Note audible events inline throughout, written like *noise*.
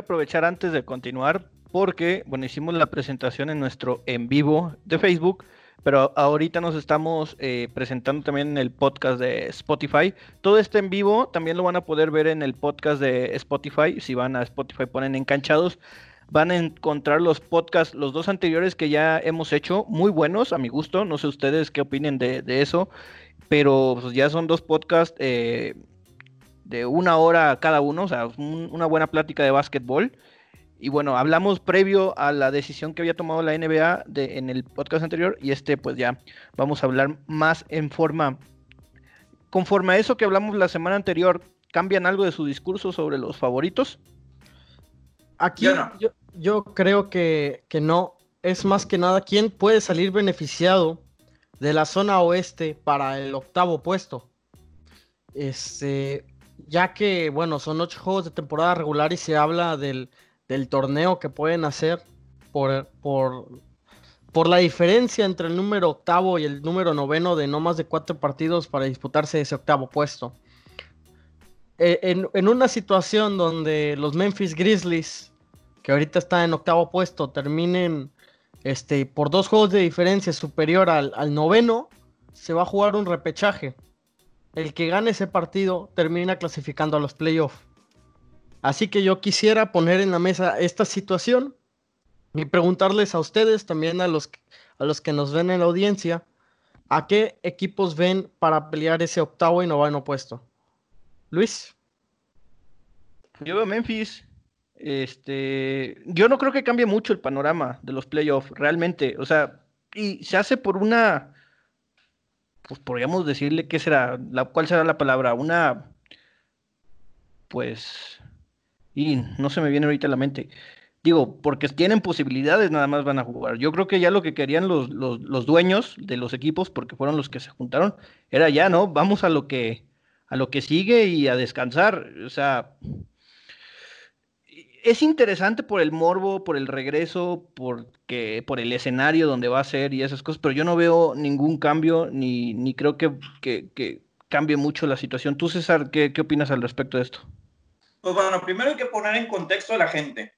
aprovechar antes de continuar porque, bueno, hicimos la presentación en nuestro en vivo de Facebook, pero ahorita nos estamos eh, presentando también en el podcast de Spotify. Todo este en vivo también lo van a poder ver en el podcast de Spotify. Si van a Spotify ponen enganchados, van a encontrar los podcasts, los dos anteriores que ya hemos hecho, muy buenos a mi gusto. No sé ustedes qué opinen de, eso, pero pues, ya son dos podcasts eh, de una hora cada uno, o sea, una buena plática de básquetbol. Y bueno, hablamos previo a la decisión que había tomado la NBA de, en el podcast anterior y este pues ya vamos a hablar más en forma. Conforme a eso que hablamos la semana anterior, ¿cambian algo de su discurso sobre los favoritos? Aquí yo, creo que, que, no. Es más que nada, ¿quién puede salir beneficiado de la zona oeste para el octavo puesto? Este, ya que, bueno, son ocho juegos de temporada regular y se habla del, del torneo que pueden hacer por, por, por la diferencia entre el número octavo y el número noveno de no más de cuatro partidos para disputarse ese octavo puesto. E, en, una situación donde los Memphis Grizzlies, que ahorita están en octavo puesto, terminen este, por dos juegos de diferencia superior al, al noveno, se va a jugar un repechaje. El que gane ese partido termina clasificando a los playoffs. Así que yo quisiera poner en la mesa esta situación y preguntarles a ustedes, también a los, a los que nos ven en la audiencia, ¿a qué equipos ven para pelear ese octavo y noveno puesto? Luis. Yo veo Memphis. Este, yo no creo que cambie mucho el panorama de los playoffs, realmente. O sea, y se hace por una, pues podríamos decirle qué será, la, cuál será la palabra, una, pues, y no se me viene ahorita a la mente. Digo, porque tienen posibilidades, nada más van a jugar. Yo creo que ya lo que querían los, los, dueños de los equipos, porque fueron los que se juntaron, era ya, ¿no? Vamos a lo que, a lo que sigue y a descansar. O sea, es interesante por el morbo, por el regreso, porque, por el escenario donde va a ser y esas cosas, pero yo no veo ningún cambio, ni, creo que, cambie mucho la situación. Tú, César, ¿qué, ¿qué opinas al respecto de esto? Pues bueno, primero hay que poner en contexto a la gente,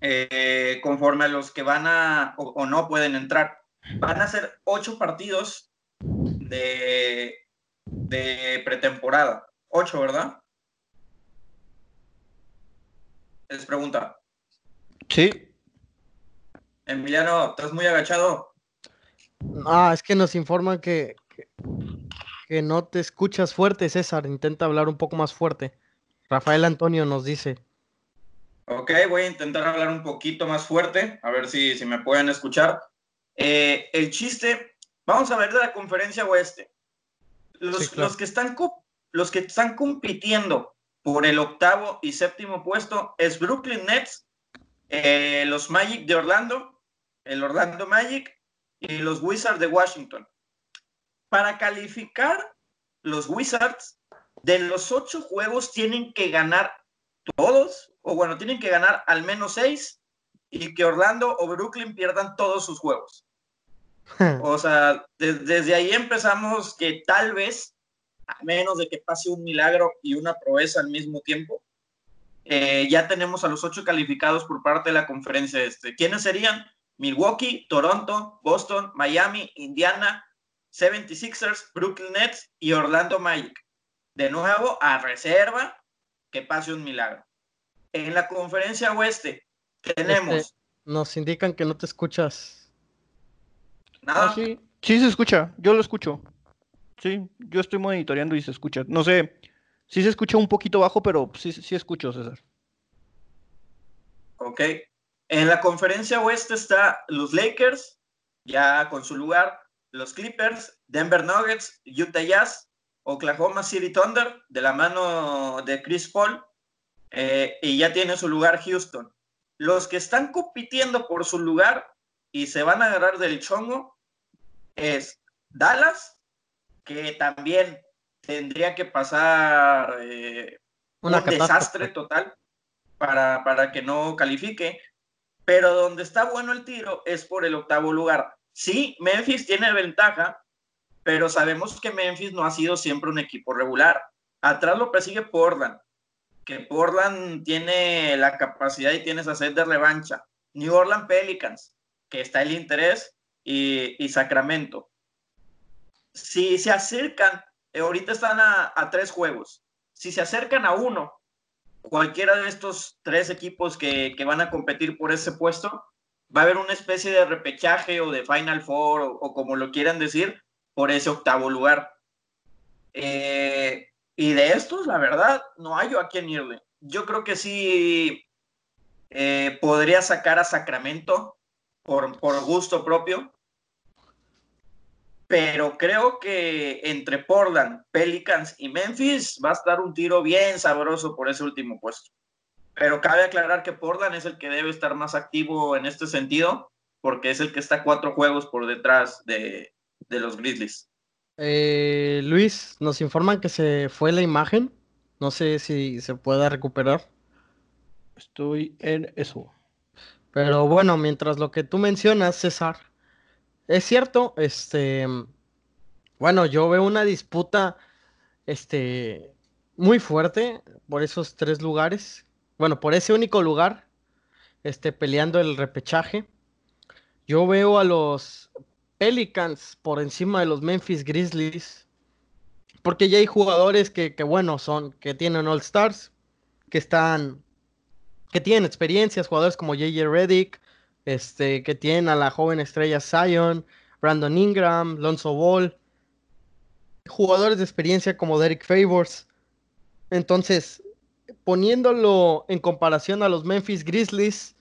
eh, conforme a los que van a o, no pueden entrar. Van a ser ocho partidos de pretemporada. Ocho, ¿verdad? Es pregunta. Sí. Emiliano, ¿estás muy agachado? Ah, es que nos informan que, que no te escuchas fuerte, César. Intenta hablar un poco más fuerte. Rafael Antonio nos dice. Ok, voy a intentar hablar un poquito más fuerte, a ver si, si me pueden escuchar. Eh, el chiste, vamos a ver de la conferencia oeste. Los, los, que están, los que están compitiendo por el octavo y séptimo puesto es Brooklyn Nets, eh, los Magic de Orlando, el Orlando Magic y los Wizards de Washington. Para calificar los Wizards de los ocho juegos tienen que ganar todos, o bueno, tienen que ganar al menos seis y que Orlando o Brooklyn pierdan todos sus juegos. *laughs* o sea, desde ahí empezamos que tal vez, a menos de que pase un milagro y una proeza al mismo tiempo, eh, ya tenemos a los ocho calificados por parte de la conferencia este. ¿Quiénes serían? Milwaukee, Toronto, Boston, Miami, Indiana, 76ers, Brooklyn Nets y Orlando Magic de nuevo a reserva que pase un milagro. En la conferencia oeste tenemos... Este, nos indican que no te escuchas. Nada. Ah, sí. sí, se escucha, yo lo escucho. Sí, yo estoy monitoreando y se escucha. No sé, sí se escucha un poquito bajo, pero sí, sí escucho, César. Ok. En la conferencia oeste está los Lakers, ya con su lugar, los Clippers, Denver Nuggets, Utah Jazz, Oklahoma City Thunder de la mano de Chris Paul eh, y ya tiene su lugar Houston. Los que están compitiendo por su lugar y se van a agarrar del chongo es Dallas, que también tendría que pasar eh, un desastre total para, para que no califique, pero donde está bueno el tiro es por el octavo lugar. Sí, Memphis tiene ventaja pero sabemos que Memphis no ha sido siempre un equipo regular. Atrás lo persigue Portland, que Portland tiene la capacidad y tiene esa sed de revancha. New Orleans Pelicans, que está el interés, y, Sacramento. Si se acercan, eh, ahorita están a, tres juegos, si se acercan a uno, cualquiera de estos tres equipos que, van a competir por ese puesto, va a haber una especie de repechaje o de Final Four o, como lo quieran decir, por ese octavo lugar. Eh, y de estos, la verdad, no hay yo a quién irle. Yo creo que sí eh, podría sacar a Sacramento por, por gusto propio. Pero creo que entre Portland, Pelicans y Memphis va a estar un tiro bien sabroso por ese último puesto. Pero cabe aclarar que Portland es el que debe estar más activo en este sentido, porque es el que está cuatro juegos por detrás de, de los Grizzlies. Eh, Luis, nos informan que se fue la imagen. No sé si se pueda recuperar. Estoy en eso. Pero bueno, mientras lo que tú mencionas, César, es cierto, este, bueno, yo veo una disputa, este, muy fuerte por esos tres lugares. Bueno, por ese único lugar, este, peleando el repechaje. Yo veo a los Pelicans por encima de los Memphis Grizzlies. Porque ya hay jugadores que, bueno, son, que tienen All Stars, que están, que tienen experiencias, jugadores como JJ Reddick, este, que tienen a la joven estrella Zion, Brandon Ingram, Lonzo Ball, jugadores de experiencia como Derek Favors. Entonces, poniéndolo en comparación a los Memphis Grizzlies,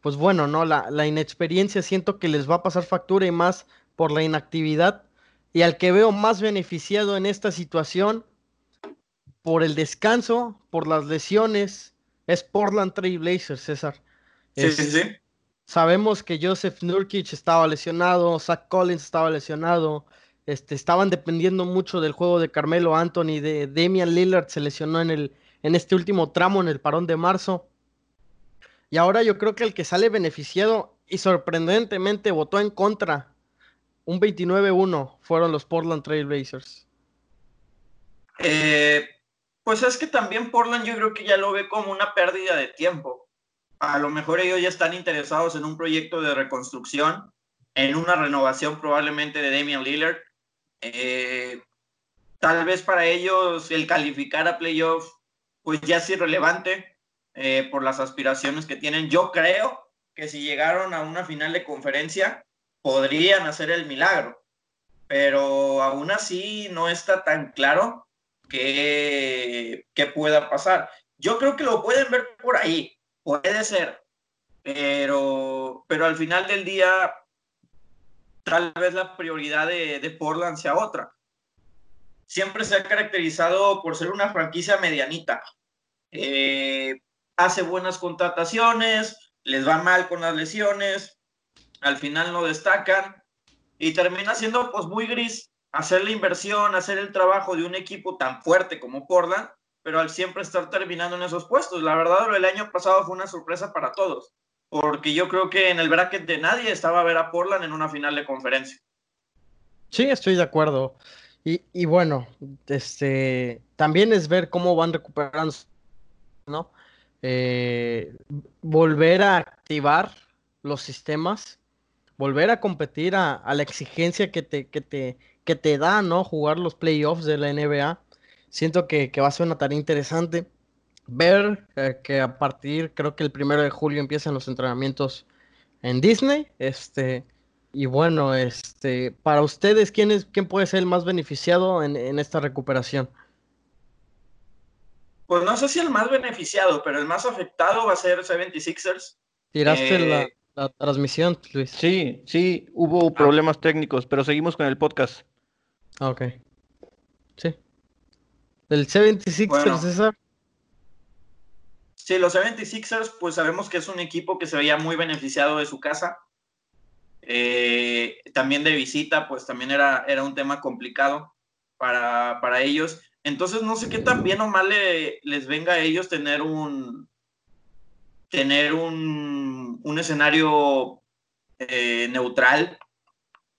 pues bueno, no, la, la inexperiencia siento que les va a pasar factura y más por la inactividad y al que veo más beneficiado en esta situación por el descanso, por las lesiones, es Portland Trail Blazers, César. Sí, sí, sí. Sabemos que Joseph Nurkic estaba lesionado, Zach Collins estaba lesionado, este, estaban dependiendo mucho del juego de Carmelo Anthony, de Damian Lillard se lesionó en, el, en este último tramo, en el parón de marzo. Y ahora yo creo que el que sale beneficiado y sorprendentemente votó en contra un 29-1 fueron los Portland Trail Blazers. Eh, pues es que también Portland yo creo que ya lo ve como una pérdida de tiempo. A lo mejor ellos ya están interesados en un proyecto de reconstrucción, en una renovación probablemente de Damian Lillard. Eh, tal vez para ellos el calificar a playoff pues ya es irrelevante eh, por las aspiraciones que tienen. Yo creo que si llegaron a una final de conferencia, podrían hacer el milagro, pero aún así no está tan claro que, pueda pasar. Yo creo que lo pueden ver por ahí, puede ser, pero, pero al final del día tal vez la prioridad de, de Portland sea otra. Siempre se ha caracterizado por ser una franquicia medianita. Eh, hace buenas contrataciones, les va mal con las lesiones, al final no destacan y termina siendo pues muy gris hacer la inversión, hacer el trabajo de un equipo tan fuerte como Portland, pero al siempre estar terminando en esos puestos. La verdad, lo del año pasado fue una sorpresa para todos, porque yo creo que en el bracket de nadie estaba a ver a Portland en una final de conferencia. Sí, estoy de acuerdo. Y, bueno, este también es ver cómo van recuperando, ¿no? Eh, volver a activar los sistemas volver a competir a, la exigencia que te, que, te, que te da, ¿no? Jugar los playoffs de la NBA. Siento que, va a ser una tarea interesante. Ver eh, que a partir, creo que el primero de julio empiezan los entrenamientos en Disney. Este, y bueno, este, para ustedes, ¿quién, es, quién puede ser el más beneficiado en, esta recuperación? Pues no sé si el más beneficiado, pero el más afectado va a ser 76ers. Tiraste la, eh, la transmisión, Luis. Sí, sí, hubo ah. problemas técnicos, pero seguimos con el podcast. Ok. Sí. ¿El C26ers, César? Sí, los 76ers, pues sabemos que es un equipo que se veía muy beneficiado de su casa. Eh, también de visita, pues también era, era un tema complicado para, para ellos. Entonces, no sé qué tan bien o mal les venga a ellos tener un, tener un, escenario eh, neutral.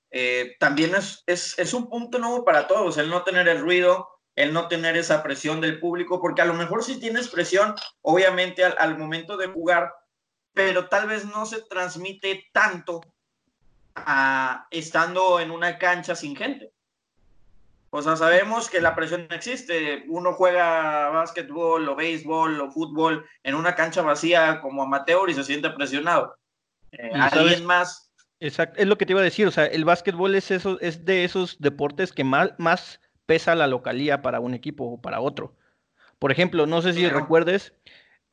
Eh, también es, un punto nuevo para todos, el no tener el ruido, el no tener esa presión del público, porque a lo mejor sí tienes presión, obviamente, al, momento de jugar, pero tal vez no se transmite tanto estando en una cancha sin gente. O sea, sabemos que la presión existe. Uno juega básquetbol o béisbol o fútbol en una cancha vacía como amateur y se siente presionado. Eh, alguien más. Exacto, es lo que te iba a decir. O sea, el básquetbol es, eso, es de esos deportes que más, más pesa la localía para un equipo o para otro. Por ejemplo, no sé si recuerdes,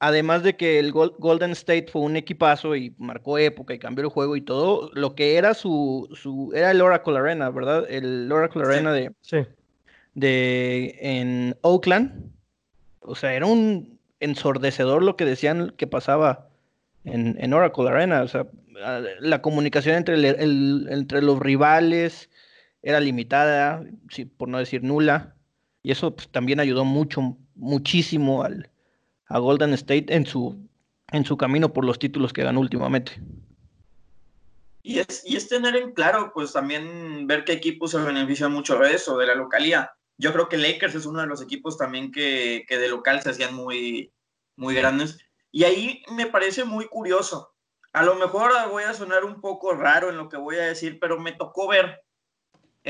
además de que el Golden State fue un equipazo y marcó época y cambió el juego y todo, lo que era su, su era el Oracle Arena, ¿verdad? El Oracle Arena de, de en Oakland. O sea, era un ensordecedor lo que decían que pasaba en, en Oracle Arena. O sea, la comunicación entre, entre los rivales era limitada, por no decir nula. Y eso pues, también ayudó mucho, muchísimo al, a Golden State en su, en su camino por los títulos que ganó últimamente. Y es, y es tener en claro, pues también ver qué equipos se benefician mucho de eso, de la localía. Yo creo que Lakers es uno de los equipos también que, que de local se hacían muy, muy grandes. Y ahí me parece muy curioso. A lo mejor voy a sonar un poco raro en lo que voy a decir, pero me tocó ver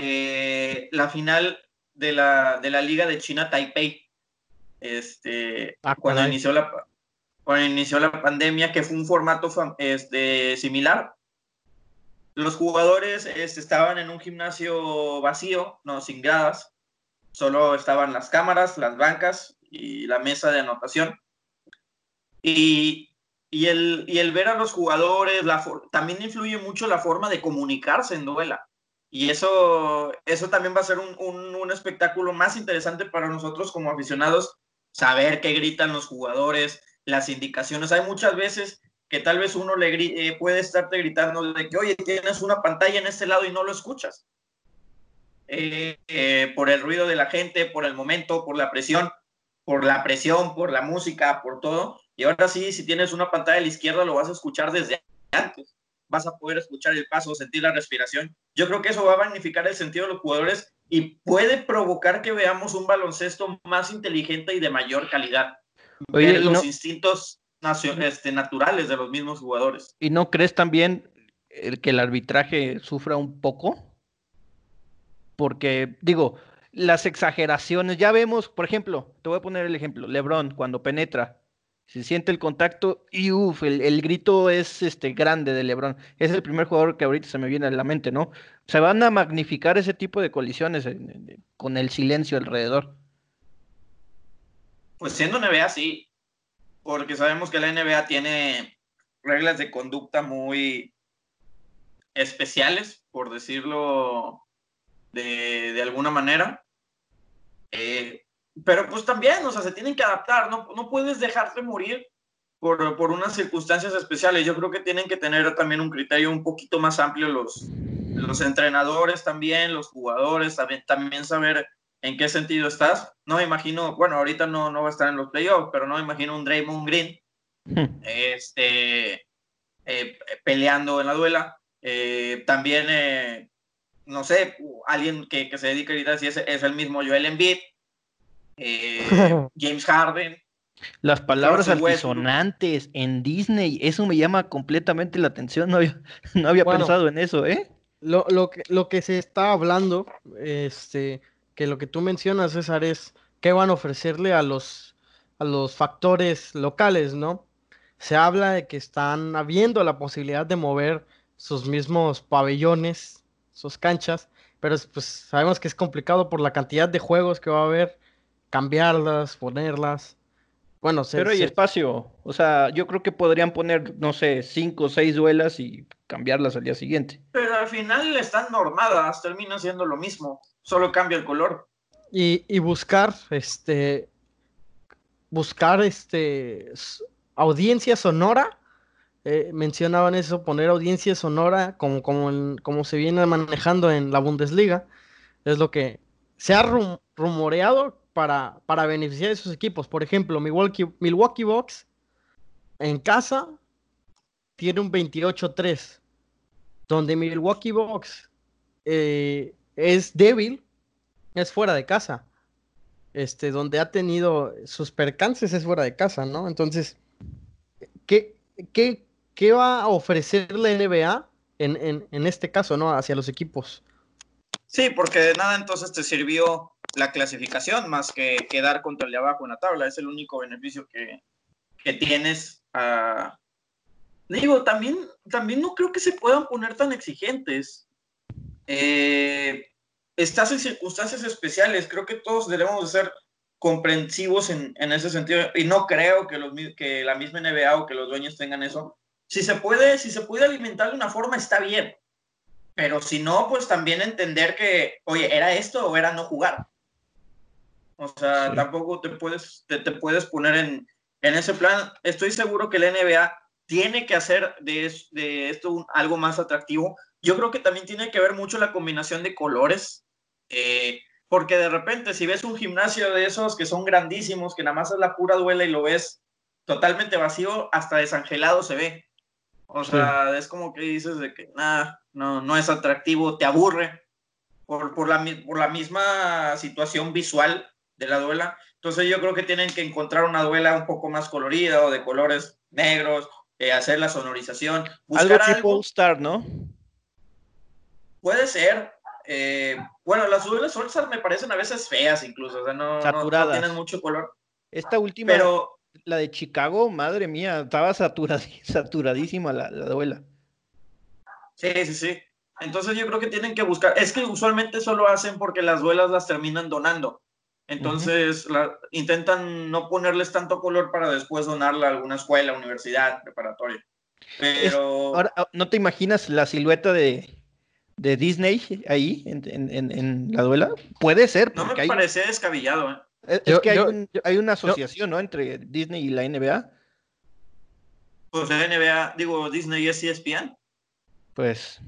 eh, la final de la, de la Liga de China Taipei este, ah, cuando, inició la, cuando inició la pandemia, que fue un formato este, similar. Los jugadores este, estaban en un gimnasio vacío, no sin gradas, solo estaban las cámaras, las bancas y la mesa de anotación. Y, y, el, y el ver a los jugadores, la también influye mucho la forma de comunicarse en duela. Y eso, eso también va a ser un, un, espectáculo más interesante para nosotros como aficionados saber qué gritan los jugadores, las indicaciones. Hay muchas veces que tal vez uno le eh, puede estarte gritando de que, oye, tienes una pantalla en este lado y no lo escuchas. Eh, eh, por el ruido de la gente, por el momento, por la presión, por la presión, por la música, por todo. Y ahora sí, si tienes una pantalla a la izquierda, lo vas a escuchar desde antes. Vas a poder escuchar el paso, sentir la respiración. Yo creo que eso va a magnificar el sentido de los jugadores y puede provocar que veamos un baloncesto más inteligente y de mayor calidad. Oye, los instintos este, naturales de los mismos jugadores. ¿Y no crees también el que el arbitraje sufra un poco? Porque, digo, las exageraciones, ya vemos, por ejemplo, te voy a poner el ejemplo, Lebron cuando penetra, se siente el contacto y uff, el, grito es este grande de LeBron. Es el primer jugador que ahorita se me viene a la mente, ¿no? Se van a magnificar ese tipo de colisiones con el silencio alrededor. Pues siendo NBA sí, porque sabemos que la NBA tiene reglas de conducta muy especiales, por decirlo de, de alguna manera. Eh, pero pues también, o sea, se tienen que adaptar, no, no puedes dejarte morir por, por, unas circunstancias especiales. Yo creo que tienen que tener también un criterio un poquito más amplio los, los entrenadores también, los jugadores, también, también saber en qué sentido estás. No me imagino, bueno, ahorita no, no va a estar en los playoffs, pero no me imagino un Draymond Green hmm. este, eh, peleando en la duela. Eh, también, eh, no sé, alguien que, que se dedica ahorita, si es, es el mismo Joel Embiid, eh, *laughs* James Harden. Las palabras altisonantes en Disney, eso me llama completamente la atención, no había, *laughs* no había pensado en eso, ¿eh? Lo, lo, que, lo que se está hablando, este, que lo que tú mencionas, César, es qué van a ofrecerle a los, a los factores locales, ¿no? Se habla de que están habiendo la posibilidad de mover sus mismos pabellones, sus canchas, pero pues sabemos que es complicado por la cantidad de juegos que va a haber cambiarlas, ponerlas. Bueno, pero hay espacio. O sea, yo creo que podrían poner, no sé, cinco o seis duelas y cambiarlas al día siguiente. Pero al final están normadas, termina siendo lo mismo, solo cambia el color. Y, y buscar, este, buscar, este, audiencia sonora. Eh, mencionaban eso, poner audiencia sonora como, como, como se viene manejando en la Bundesliga. Es lo que se ha rumoreado para, para beneficiar a esos equipos. Por ejemplo, Milwaukee, Milwaukee Bucks en casa tiene un 28-3, donde Milwaukee Bucks eh, es débil, es fuera de casa. este, donde ha tenido sus percances es fuera de casa, ¿no? Entonces, ¿qué, qué, qué va a ofrecer la NBA en, en, este caso, ¿no? Hacia los equipos. Sí, porque de nada entonces te sirvió la clasificación más que quedar contra el de abajo en la tabla. Es el único beneficio que, que tienes. Digo, también, también no creo que se puedan poner tan exigentes. Eh, estás en circunstancias especiales. Creo que todos debemos de ser comprensivos en, en, ese sentido. Y no creo que, los, que la misma NBA o que los dueños tengan eso. Si se puede, si se puede alimentar de una forma, está bien. Pero si no, pues también entender que, oye, ¿era esto o era no jugar? O sea, tampoco te puedes, te, puedes poner en, en, ese plan. Estoy seguro que la NBA tiene que hacer de, de, esto algo más atractivo. Yo creo que también tiene que ver mucho la combinación de colores. Eh, porque de repente, si ves un gimnasio de esos que son grandísimos, que nada más es la pura duela y lo ves totalmente vacío, hasta desangelado se ve. O sea, es como que dices de que nada, no, no es atractivo, te aburre por, por, la, por la misma situación visual de la duela. Entonces yo creo que tienen que encontrar una duela un poco más colorida o de colores negros, eh, hacer la sonorización. Buscar algo tipo Star, ¿no? Puede ser. Eh, bueno, las duelas All me parecen a veces feas incluso, o sea, no, no, tienen mucho color. Esta última, pero la de Chicago, madre mía, estaba *laughs* saturadísima la, la duela. Sí, sí, sí. Entonces yo creo que tienen que buscar, es que usualmente solo hacen porque las duelas las terminan donando. Entonces intentan no ponerles tanto color para después donarla a alguna escuela, universidad, preparatoria. Pero... ahora, ah, ¿no te imaginas la silueta de, de Disney ahí en, en, en, la duela? Puede ser. No me parece descabellado. ¿eh? Es, que hay, una asociación, ¿no? Entre Disney y la NBA. Pues la NBA, digo, Disney es ESPN. Pues.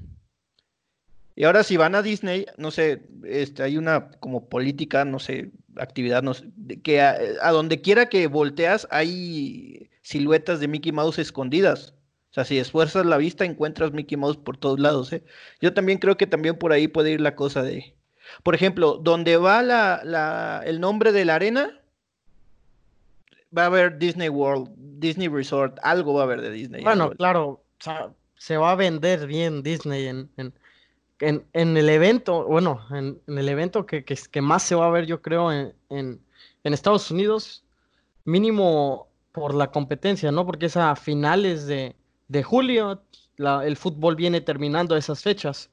Y ahora si van a Disney, no sé, este, hay una como política, no sé, actividad, no sé, que a, a, donde quiera que volteas hay siluetas de Mickey Mouse escondidas. O sea, si esfuerzas la vista, encuentras Mickey Mouse por todos lados. ¿eh? Yo también creo que también por ahí puede ir la cosa de, por ejemplo, donde va la, el nombre de la arena, va a haber Disney World, Disney Resort, algo va a haber de Disney. Bueno, claro, se va a vender bien Disney en, en, en, el evento, bueno, en, el evento que, que, más se va a ver, yo creo, en, Estados Unidos, mínimo por la competencia, ¿no? Porque es a finales de, de julio, el fútbol viene terminando esas fechas.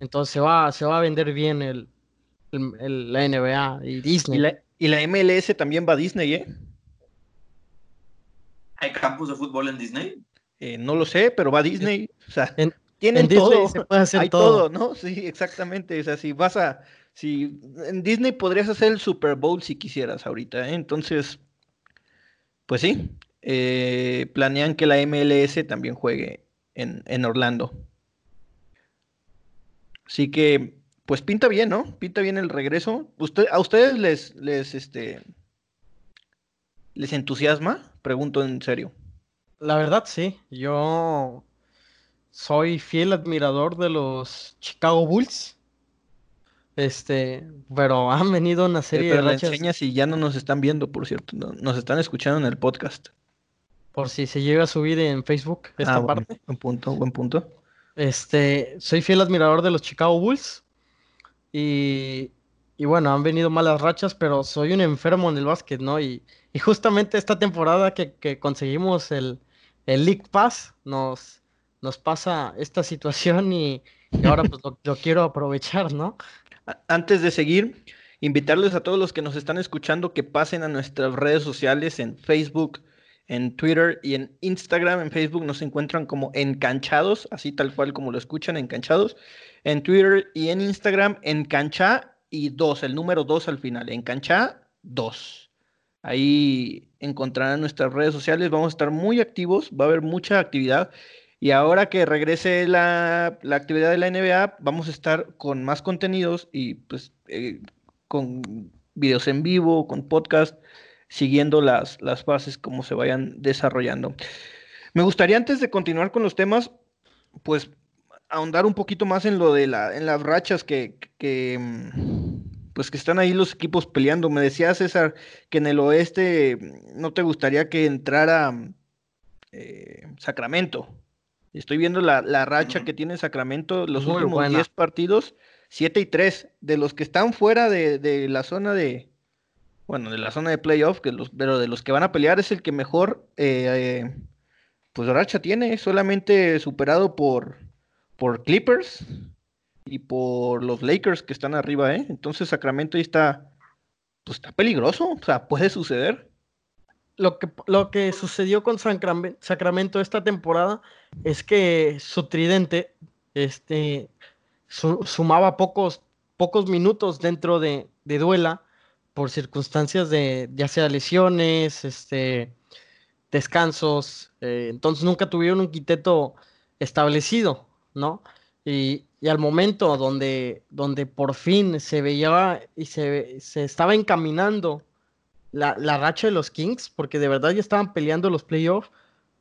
Entonces se va, se va a vender bien el, la NBA y Disney. Y la, MLS también va a Disney, ¿eh? ¿Hay campus de fútbol en Disney? Eh, no lo sé, pero va a Disney. O sea, tienen todo. Hay todo. ¿no? Sí, exactamente. O sea, si vas a. Si en Disney podrías hacer el Super Bowl si quisieras ahorita, ¿eh? Entonces, pues sí. Eh, planean que la MLS también juegue en, en Orlando. Así que, pues pinta bien, ¿no? Pinta bien el regreso. ¿Usted, ¿A ustedes les, les, este, les entusiasma? Pregunto en serio. La verdad, sí. Yo soy fiel admirador de los Chicago Bulls. Este, pero han venido una serie de rachas. enseñas y ya no nos están viendo, por cierto. nos están escuchando en el podcast. Por si se llega a subir en Facebook esta ah, parte. Buen punto, buen punto. Este, soy fiel admirador de los Chicago Bulls. Y, bueno, han venido malas rachas, pero soy un enfermo en el básquet, ¿no? Y, justamente esta temporada que, conseguimos el, el, League Pass, nos, nos pasa esta situación y, ahora pues lo, quiero aprovechar, ¿no? Antes de seguir, invitarles a todos los que nos están escuchando que pasen a nuestras redes sociales en Facebook, en Twitter y en Instagram, en Facebook nos encuentran como Encanchados, así tal cual como lo escuchan, Encanchados. En Twitter y en Instagram, Encancha y 2, el número 2 al final, Encancha 2. Ahí encontrarán nuestras redes sociales, vamos a estar muy activos, va a haber mucha actividad. Y ahora que regrese la, la actividad de la NBA, vamos a estar con más contenidos y pues eh, con videos en vivo, con podcast siguiendo las, las fases como se vayan desarrollando. Me gustaría antes de continuar con los temas, pues ahondar un poquito más en lo de la, en las rachas que, que, pues que están ahí los equipos peleando. Me decía César que en el oeste no te gustaría que entrara eh, Sacramento. Estoy viendo la, racha que tiene Sacramento, los últimos 10 partidos, 7 y 3. De los que están fuera de, la zona de, bueno, de la zona de playoff, que los, pero de los que van a pelear es el que mejor, eh, pues racha tiene, solamente superado por, por Clippers y por los Lakers que están arriba, ¿eh? Entonces Sacramento ahí está, pues está peligroso, o sea, puede suceder. Lo que, lo que sucedió con Sacramento esta temporada es que su tridente este, sumaba pocos, pocos minutos dentro de, duela por circunstancias de ya sea lesiones, este, descansos, eh, entonces nunca tuvieron un quinteto establecido, ¿no? Y, al momento donde, donde por fin se veía y se, estaba encaminando la, racha de los Kings, porque de verdad ya estaban peleando los playoffs,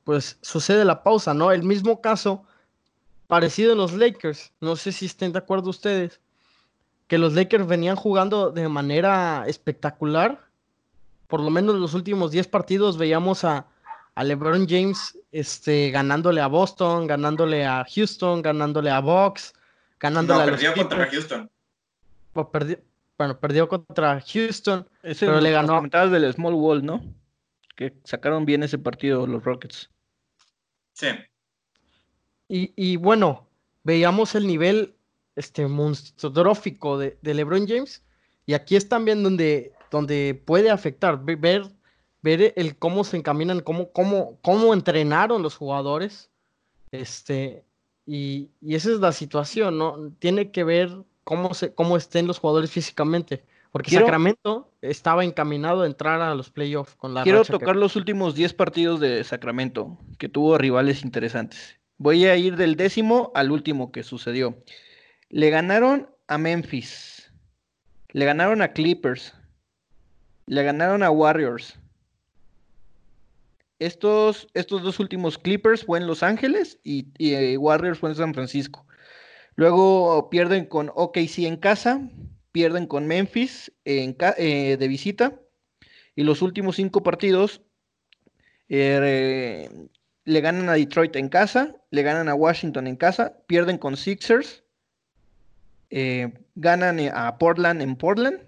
pues sucede la pausa, ¿no? El mismo caso parecido en los Lakers, no sé si estén de acuerdo ustedes, que los Lakers venían jugando de manera espectacular, por lo menos los últimos 10 partidos veíamos a, a LeBron James este, ganándole a Boston, ganándole a Houston, ganándole a Bucks, ganándole a perdió contra Houston. Bueno, perdió contra Houston, pero le ganó. Los del Small Wall, ¿no? Que sacaron bien ese partido los Rockets. Sí. Y, bueno, veíamos el nivel este, monstrófico de, de, LeBron James. Y aquí es también donde, donde puede afectar, ver ver el cómo se encaminan, cómo, cómo, cómo entrenaron los jugadores. Este, y, esa es la situación, ¿no? Tiene que ver cómo, se, cómo estén los jugadores físicamente. Porque Sacramento estaba encaminado a entrar a los playoffs con la Quiero tocar los últimos 10 partidos de Sacramento, que tuvo rivales interesantes. Voy a ir del décimo al último que sucedió. Le ganaron a Memphis. Le ganaron a Clippers. Le ganaron a Warriors. Estos, estos dos últimos Clippers fue en Los Ángeles y, eh, Warriors fue en San Francisco. Luego pierden con OKC en casa, pierden con Memphis eh, de visita. Y los últimos cinco partidos eh, le ganan a Detroit en casa, le ganan a Washington en casa, pierden con Sixers, ganan a Portland en Portland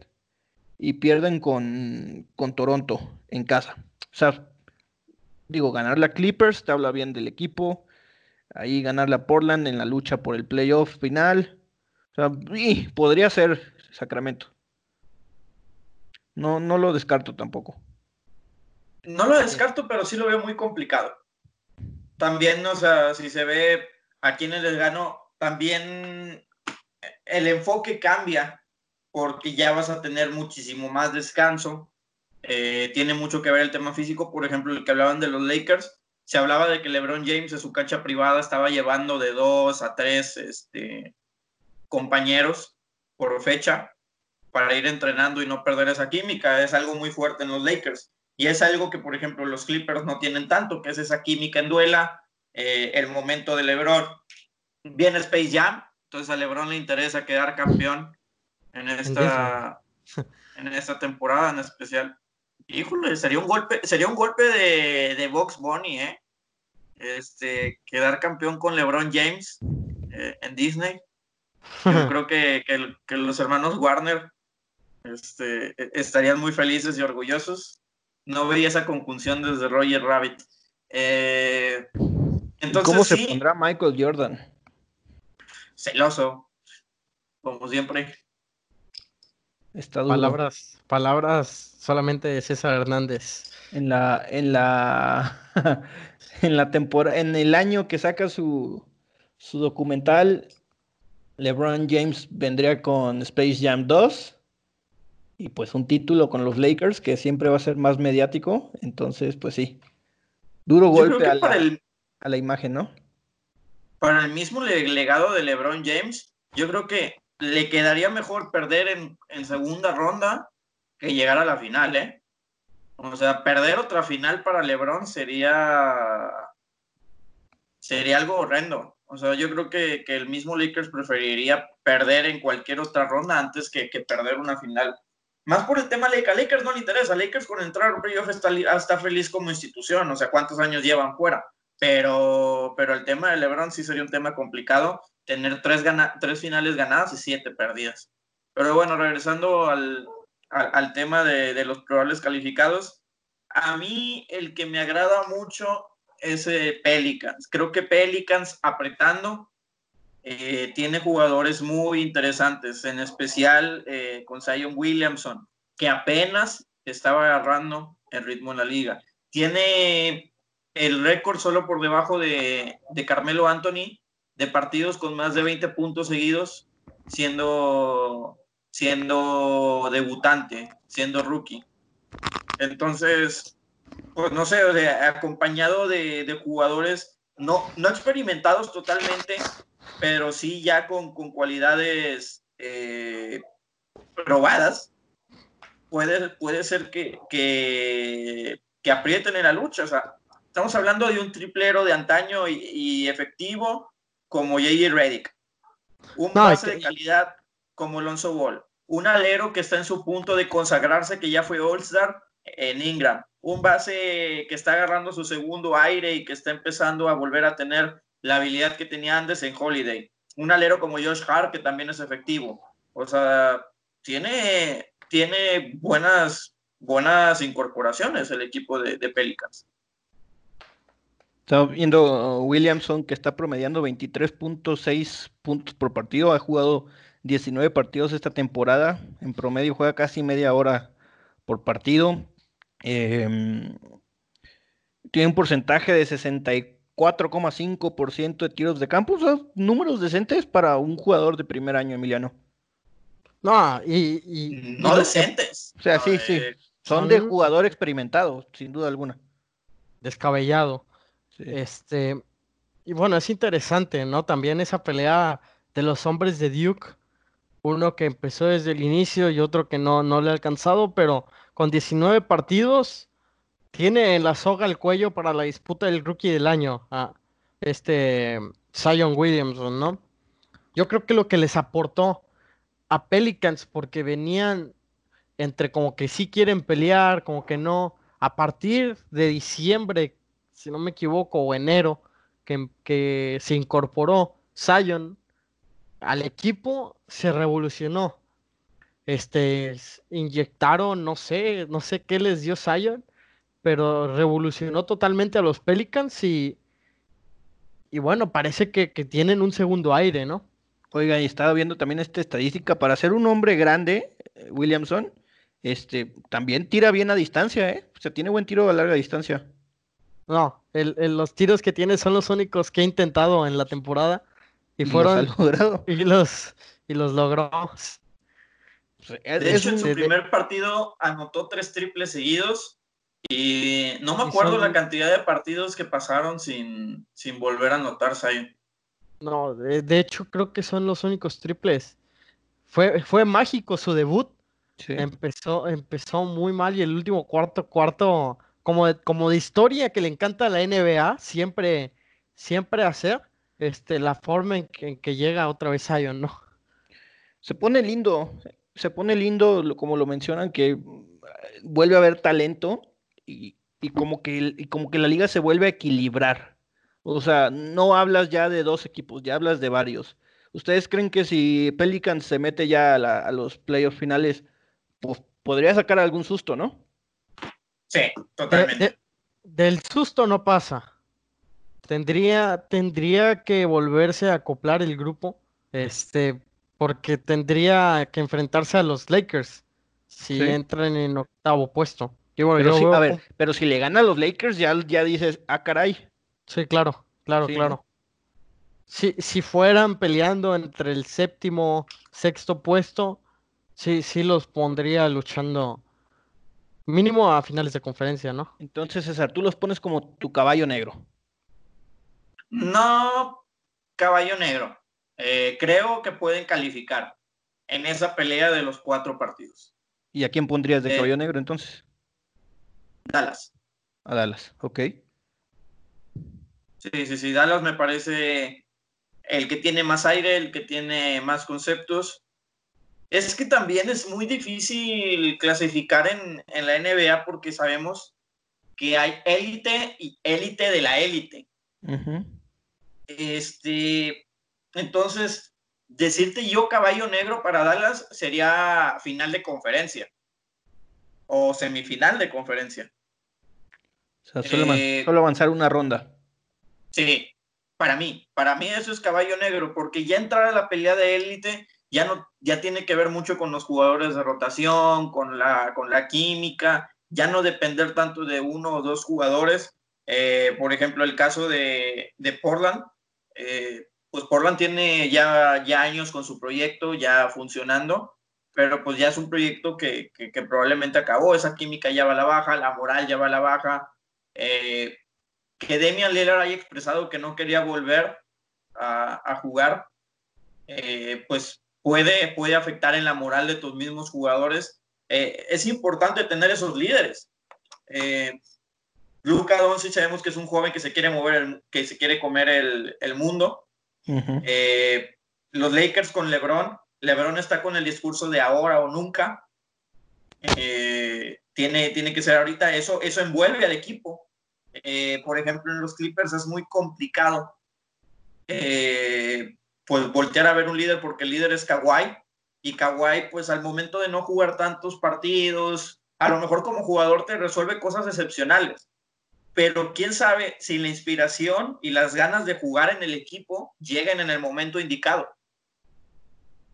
y pierden con, con Toronto en casa. O sea, digo, ganar la Clippers, te habla bien del equipo. Ahí ganar la Portland en la lucha por el playoff final. O sea, podría ser Sacramento. No, no lo descarto tampoco. No lo descarto, pero sí lo veo muy complicado. También, o sea, si se ve a quienes les gano, también el enfoque cambia porque ya vas a tener muchísimo más descanso eh, tiene mucho que ver el tema físico. Por ejemplo, el que hablaban de los Lakers, se hablaba de que LeBron James en su cancha privada estaba llevando de dos a tres este, compañeros por fecha para ir entrenando y no perder esa química. Es algo muy fuerte en los Lakers. Y es algo que, por ejemplo, los Clippers no tienen tanto, que es esa química en duela, eh, el momento de LeBron. Viene Space Jam, entonces a LeBron le interesa quedar campeón en esta, en esta temporada en especial. Híjole, sería un golpe, sería un golpe de, de Box Bunny, ¿eh? Este, quedar campeón con LeBron James eh, en Disney. Yo *laughs* creo que, los hermanos Warner este, e, estarían muy felices y orgullosos. No veía esa conjunción desde Roger Rabbit. Eh, entonces, ¿Cómo se pondrá Michael Jordan? Celoso, como siempre. Palabras, palabras solamente de César Hernández. En la, en la, *laughs* en la temporada, en el año que saca su, su documental, LeBron James vendría con Space Jam 2 y pues un título con los Lakers que siempre va a ser más mediático. Entonces, pues sí, duro golpe a la, a la imagen, ¿no? Para el mismo legado de LeBron James, yo creo que le quedaría mejor perder en, segunda ronda que llegar a la final, ¿eh? O sea, perder otra final para LeBron sería sería algo horrendo. O sea, yo creo que, el mismo Lakers preferiría perder en cualquier otra ronda antes que, perder una final. Más por el tema Lakers. A Lakers no le interesa. Lakers con entrar a playoff está, está feliz como institución. O sea, cuántos años llevan fuera. Pero, pero el tema de LeBron sí sería un tema complicado. Tener tres, tres finales ganadas y siete perdidas. Pero bueno, regresando al, tema de, de los probables calificados. A mí el que me agrada mucho es Pelicans. Creo que Pelicans apretando eh, tiene jugadores muy interesantes, en especial eh, con Zion Williamson, que apenas estaba agarrando el ritmo en la liga. Tiene el récord solo por debajo de, de, Carmelo Anthony de partidos con más de 20 puntos seguidos, siendo, siendo debutante, siendo rookie. Entonces, pues no sé, acompañado de, jugadores no, no experimentados totalmente, pero sí ya con, cualidades eh, probadas, puede, puede ser que, que, aprieten en la lucha. O estamos hablando de un triplero de antaño y, efectivo como J.J. Reddick, un base de calidad como Alonso Ball, un alero que está en su punto de consagrarse, que ya fue All-Star en Ingram, un base que está agarrando su segundo aire y que está empezando a volver a tener la habilidad que tenía antes en Holiday. Un alero como Josh Hart, que también es efectivo. O sea, tiene, tiene buenas, buenas incorporaciones el equipo de, Pelicans. Estamos viendo Williamson que está promediando 23.6 puntos por partido. Ha jugado 19 partidos esta temporada. En promedio juega casi media hora por partido. Em, tiene un porcentaje de 64,5% de tiros de campo. números decentes para un jugador de primer año, Emiliano. No, y. no decentes. O sea, sí, sí. Son de jugador experimentado, sin duda alguna. Descabellado. Este. Y bueno, es interesante, ¿no? También esa pelea de los hombres de Duke. Uno que empezó desde el inicio y otro que no, no le ha alcanzado, pero con 19 partidos, tiene en la soga el cuello para la disputa del rookie del año, a este Zion Williamson, ¿no? Yo creo que lo que les aportó a Pelicans, porque venían entre como que sí quieren pelear, como que no, a partir de diciembre, si no me equivoco, enero, que, que se incorporó Zion al equipo, se revolucionó este, inyectaron, no sé, no sé qué les dio Zion, pero revolucionó totalmente a los Pelicans y, y bueno, parece que, tienen un segundo aire, ¿no? Oiga, y estaba viendo también esta estadística, para ser un hombre grande, eh, Williamson, este, también tira bien a distancia, ¿eh? O sea, tiene buen tiro a larga distancia. No, los tiros que tiene son los únicos que he intentado en la temporada y, fueron logrado. *laughs* y los y los logró. Pues, de hecho, en su primer partido anotó tres triples seguidos y no me acuerdo la cantidad de partidos que pasaron sin, sin volver a anotarse ahí. No, de, hecho creo que son los únicos triples. Fue, fue mágico su debut. Empezó, empezó muy mal y el último cuarto, cuarto, como de, historia que le encanta a la NBA, siempre, siempre hacer, este, la forma en que, llega otra vez Zion, ¿no? Se pone lindo se pone lindo, como lo mencionan, que mm, vuelve a haber talento y, como que, y como que la liga se vuelve a equilibrar. O sea, no hablas ya de dos equipos, ya hablas de varios. ¿Ustedes creen que si Pelicans se mete ya a, los playoffs finales, pues, podría sacar algún susto, no? Sí, totalmente. del susto no pasa. Tendría, tendría que volverse a acoplar el grupo. Este, porque tendría que enfrentarse a los Lakers si entran en octavo puesto. pero, a ver, pero si le gana a los Lakers, ya, ya dices, ah, caray. Sí, claro, claro, claro. Si, si fueran peleando entre el séptimo, sexto puesto, sí, sí los pondría luchando mínimo a finales de conferencia, ¿no? Entonces, César, tú los pones como tu caballo negro. No, caballo negro. Eh, creo que pueden calificar en esa pelea de los cuatro partidos. ¿Y a quién pondrías de eh, caballo negro entonces? Dallas. A Dallas, ok. Sí, sí, sí, Dallas me parece el que tiene más aire, el que tiene más conceptos. Es que también es muy difícil clasificar en, la NBA porque sabemos que hay élite y élite de la élite. Este, entonces, decirte yo caballo negro para Dallas sería final de conferencia o semifinal de conferencia. O sea, solo, eh, avanzar una ronda. Sí, para mí, para mí eso es caballo negro, porque ya entrar a la pelea de élite ya no, ya tiene que ver mucho con los jugadores de rotación, con la, con la química, ya no depender tanto de uno o dos jugadores. Eh, por ejemplo, el caso de, de Portland, eh, pues Portland tiene ya, ya años con su proyecto, ya funcionando, pero pues ya es un proyecto que, que, probablemente acabó, esa química ya va a la baja, la moral ya va a la baja. Eh, que Demian Lillard haya expresado que no quería volver a, jugar, eh, pues puede, puede afectar en la moral de tus mismos jugadores. Eh, es importante tener esos líderes. Luca Doncic sabemos que es un joven que se quiere mover, que se quiere comer el, el mundo. los Lakers con LeBron LeBron está con el discurso de ahora o nunca. Eh, tiene, tiene que ser ahorita, eso, eso envuelve al equipo. Eh, por ejemplo, en los Clippers es muy complicado eh, pues voltear a ver un líder porque el líder es Kawhi y Kawhi pues al momento de no jugar tantos partidos, a lo mejor como jugador te resuelve cosas excepcionales, pero quién sabe si la inspiración y las ganas de jugar en el equipo lleguen en el momento indicado.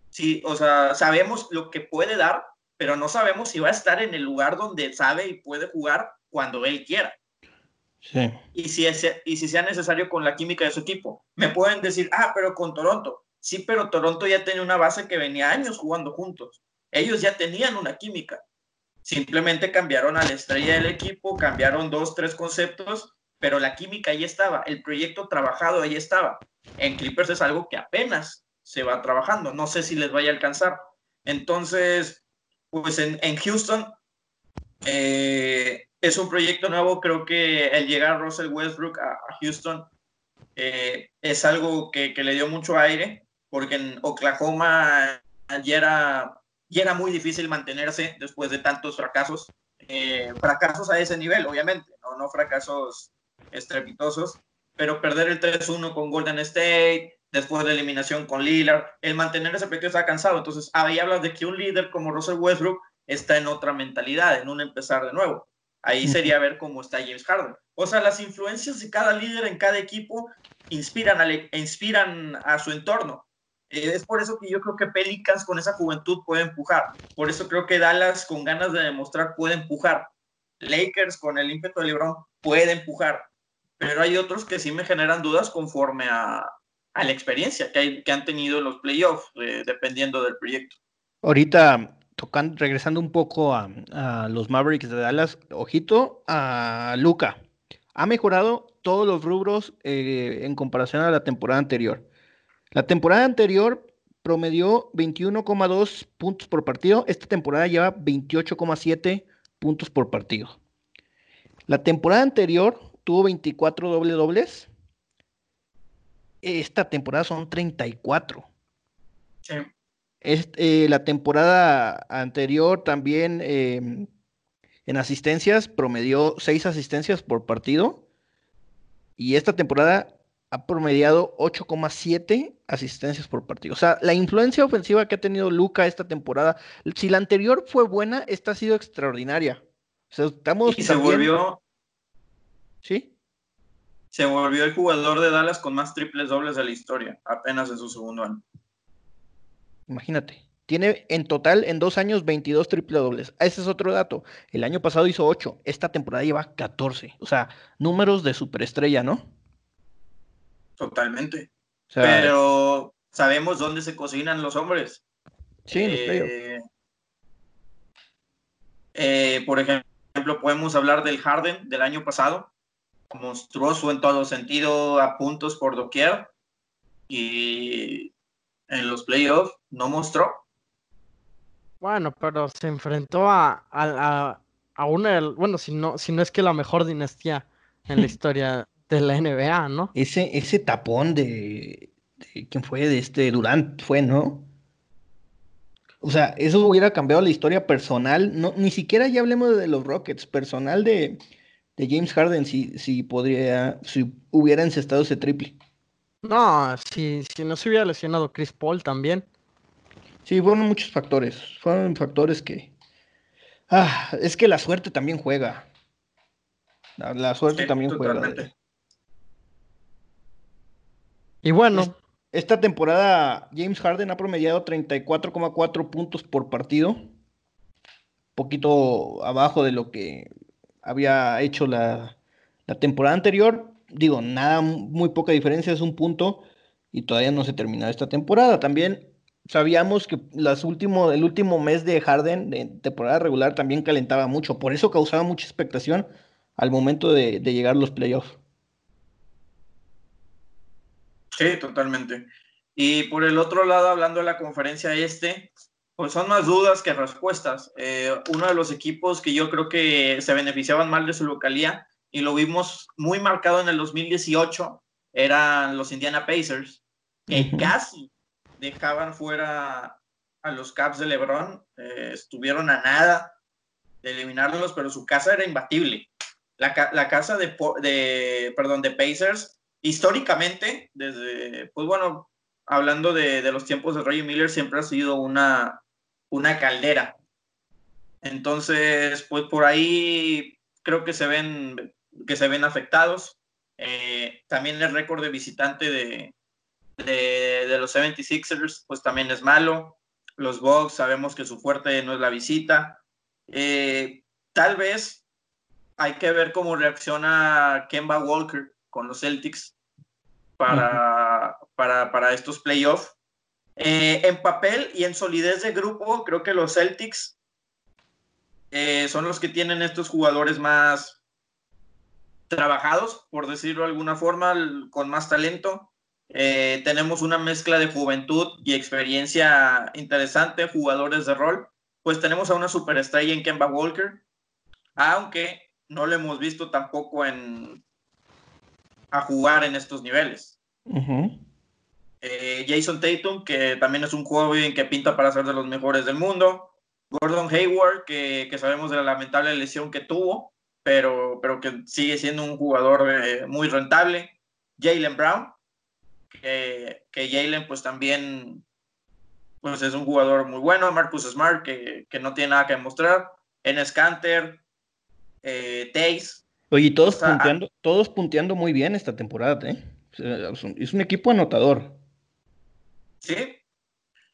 Sí, o sea, sabemos lo que puede dar, pero no sabemos si va a estar en el lugar donde sabe y puede jugar cuando él quiera. Sí. Y si, y si sea necesario con la química de su equipo. Me pueden decir, ah, pero con Toronto. Sí, pero Toronto ya tenía una base que venía años jugando juntos. Ellos ya tenían una química. Simplemente cambiaron a la estrella del equipo, cambiaron dos, tres conceptos, pero la química ahí estaba, el proyecto trabajado ahí estaba. En Clippers es algo que apenas se va trabajando. No sé si les vaya a alcanzar. Entonces, pues en, Houston eh, es un proyecto nuevo. Creo que el llegar Russell Westbrook a, Houston eh, es algo que, le dio mucho aire, porque en Oklahoma ya era, muy difícil mantenerse después de tantos fracasos. Eh, fracasos a ese nivel, obviamente, no, fracasos estrepitosos, pero perder el 3-1 con Golden State, después de eliminación con Lillard, el mantener ese proyecto está cansado. Entonces, ahí hablas de que un líder como Russell Westbrook está en otra mentalidad, en un empezar de nuevo. Ahí sería ver cómo está James Harden. O sea, las influencias de cada líder en cada equipo inspiran a, inspiran a su entorno. Eh, es por eso que yo creo que Pelicans con esa juventud puede empujar. Por eso creo que Dallas con ganas de demostrar puede empujar. Lakers con el ímpetu de LeBron puede empujar. Pero hay otros que sí me generan dudas conforme a, a la experiencia que, que han tenido los playoffs, eh, dependiendo del proyecto. Ahorita, tocando, regresando un poco a, los Mavericks de Dallas, ojito a Luca. Ha mejorado todos los rubros eh, en comparación a la temporada anterior. La temporada anterior promedió 21,2 puntos por partido. Esta temporada lleva 28,7 puntos por partido. La temporada anterior tuvo 24 doble dobles esta temporada son 34. Sí. Eh, la temporada anterior también em, en asistencias promedió 6 asistencias por partido. Y esta temporada ha promediado 8,7 asistencias por partido. O sea, la influencia ofensiva que ha tenido Luca esta temporada, si la anterior fue buena, esta ha sido extraordinaria. O sea, estamos y se volvió. ¿Sí? se volvió el jugador de Dallas con más triples dobles de la historia, apenas en su segundo año. Imagínate, tiene en total en dos años 22 triple dobles. Ese es otro dato. El año pasado hizo 8, esta temporada lleva 14. O sea, números de superestrella, ¿no? Totalmente. Pero sabemos dónde se cocinan los hombres. Sí, eh, eh, por ejemplo, podemos hablar del Harden del año pasado, monstruoso en todo sentido, a puntos por doquier. Y en los playoffs no mostró. Bueno, pero se enfrentó a, a, a una, bueno, si no, si no es que la mejor dinastía en la *laughs* historia de la NBA, ¿no? Ese, ese tapón de, este, ¿quién fue? De este Durant fue, ¿no? O sea, eso hubiera cambiado la historia personal, no, ni siquiera ya hablemos de los Rockets, personal de, James Harden, si, si podría, si hubiera encestado ese triple. No, si, si no se hubiera lesionado Chris Paul también. Sí, fueron muchos factores, fueron factores que... Ah, es que la suerte también juega. La, suerte también juega. Y bueno, esta temporada James Harden ha promediado 34,4 puntos por partido, poquito abajo de lo que había hecho la, temporada anterior. Digo, nada, muy poca diferencia, es un punto y todavía no se termina esta temporada. También sabíamos que las último, el último mes de Harden de temporada regular también calentaba mucho, por eso causaba mucha expectación al momento de, de llegar los playoffs. Sí, totalmente. Y por el otro lado, hablando de la conferencia este, pues son más dudas que respuestas. Eh, uno de los equipos que yo creo que se beneficiaban mal de su localía y lo vimos muy marcado en el 2018 eran los Indiana Pacers, que casi dejaban fuera a los Caps de LeBron, eh, estuvieron a nada de eliminarlos, pero su casa era imbatible. La, la casa de, de, perdón, de Pacers históricamente, desde, pues bueno, hablando de, los tiempos de Roger Miller, siempre ha sido una, una caldera. Entonces, pues por ahí creo que se ven, que se ven afectados. Eh, también el récord de visitante de, de, los 76ers, pues también es malo. Los Bucks sabemos que su fuerte no es la visita. Eh, tal vez hay que ver cómo reacciona Kemba Walker con los Celtics para, para, estos playoffs. Eh, en papel y en solidez de grupo, creo que los Celtics eh, son los que tienen estos jugadores más trabajados, por decirlo de alguna forma, con más talento. Eh, tenemos una mezcla de juventud y experiencia interesante, jugadores de rol. Pues tenemos a una superestrella en Kemba Walker, aunque no lo hemos visto tampoco en, a jugar en estos niveles. Eh, Jason Tatum, que también es un joven que pinta para ser de los mejores del mundo. Gordon Hayward, que, sabemos de la lamentable lesión que tuvo, pero, pero que sigue siendo un jugador eh, muy rentable. Jalen Brown, que, que Jalen pues también pues es un jugador muy bueno. Marcus Smart, que, no tiene nada que demostrar. Enes Canter, eh, Taze, Oye, todos, punteando, todos punteando muy bien esta temporada, ¿eh? Es un equipo anotador. Sí.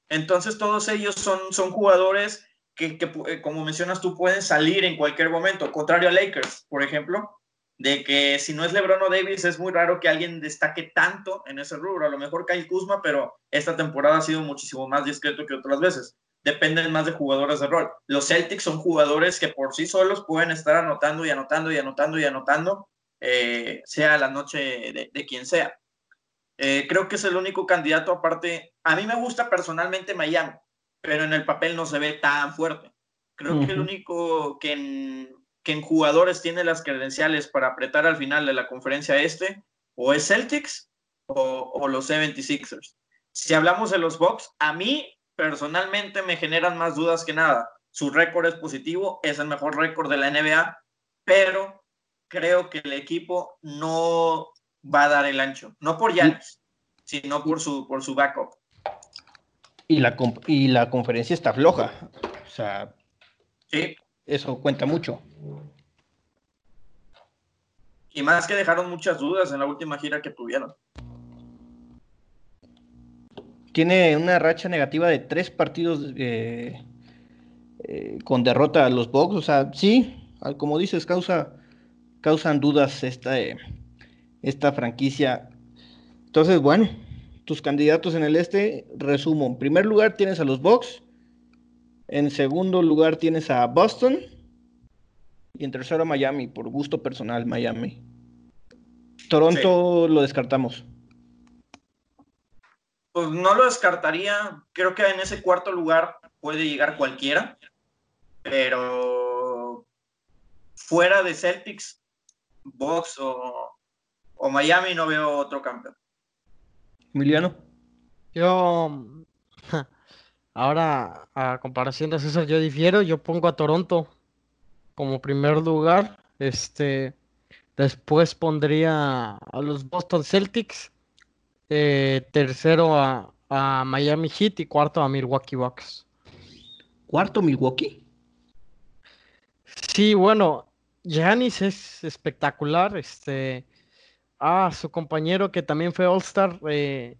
Entonces todos ellos son, son jugadores que, eh, como mencionas tú, pueden salir en cualquier momento. Contrario a Lakers, por ejemplo, de que si no es LeBron o Davis, es muy raro que alguien destaque tanto en ese rubro. A lo mejor Kyle Kuzma, pero esta temporada ha sido muchísimo más discreto que otras veces dependen más de jugadores de rol. Los Celtics son jugadores que por sí solos pueden estar anotando y anotando y anotando y anotando, eh, sea la noche de, quien sea. Eh, creo que es el único candidato aparte. A mí me gusta personalmente Miami, pero en el papel no se ve tan fuerte. Creo que el único que en, que en jugadores tiene las credenciales para apretar al final de la conferencia este, o es Celtics o, o los 76ers. Si hablamos de los Bucks, a mí personalmente me generan más dudas que nada. Su récord es positivo, es el mejor récord de la NBA, pero creo que el equipo no va a dar el ancho, no por Giannis, sino por su, por su backup. Y la, y la conferencia está floja, o sea, sí. Eso cuenta mucho. Y más que dejaron muchas dudas en la última gira que tuvieron tiene una racha negativa de tres partidos eh, eh, con derrota a los Bucks. O sea, sí, como dices, causa, causan dudas esta, eh, esta franquicia. Entonces, bueno, tus candidatos en el este, resumo. En primer lugar tienes a los Bucks. En segundo lugar tienes a Boston. Y en tercero a Miami, por gusto personal, Miami. Toronto lo descartamos pues no lo descartaría. Creo que en ese cuarto lugar puede llegar cualquiera, pero fuera de Celtics, Box o, Miami no veo otro campeón. Emiliano. Yo, *laughs* ahora, a comparación de César, yo difiero, yo pongo a Toronto como primer lugar, este, después pondría a los Boston Celtics, eh, tercero a, a Miami Heat y cuarto a Milwaukee Bucks. ¿Cuarto Milwaukee? Sí, bueno, Giannis es espectacular. Este, ah, su compañero que también fue All-Star, eh,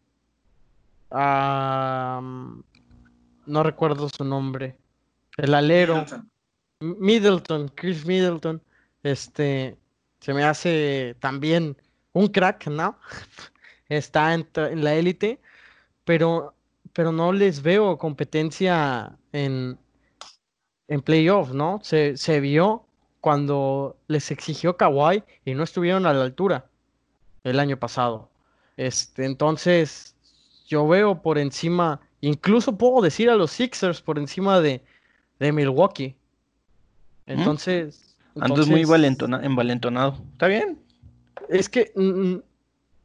no recuerdo su nombre. El alero. Middleton. Chris Middleton. Este, se me hace también un crack, ¿no? *laughs* Está en, la élite, pero, pero no les veo competencia en, en playoff, ¿no? Se, se vio cuando les exigió Kawhi y no estuvieron a la altura el año pasado. Este, entonces, yo veo por encima, incluso puedo decir a los Sixers por encima de, Milwaukee. Entonces. Antes muy envalentonado. ¿Está bien? Es que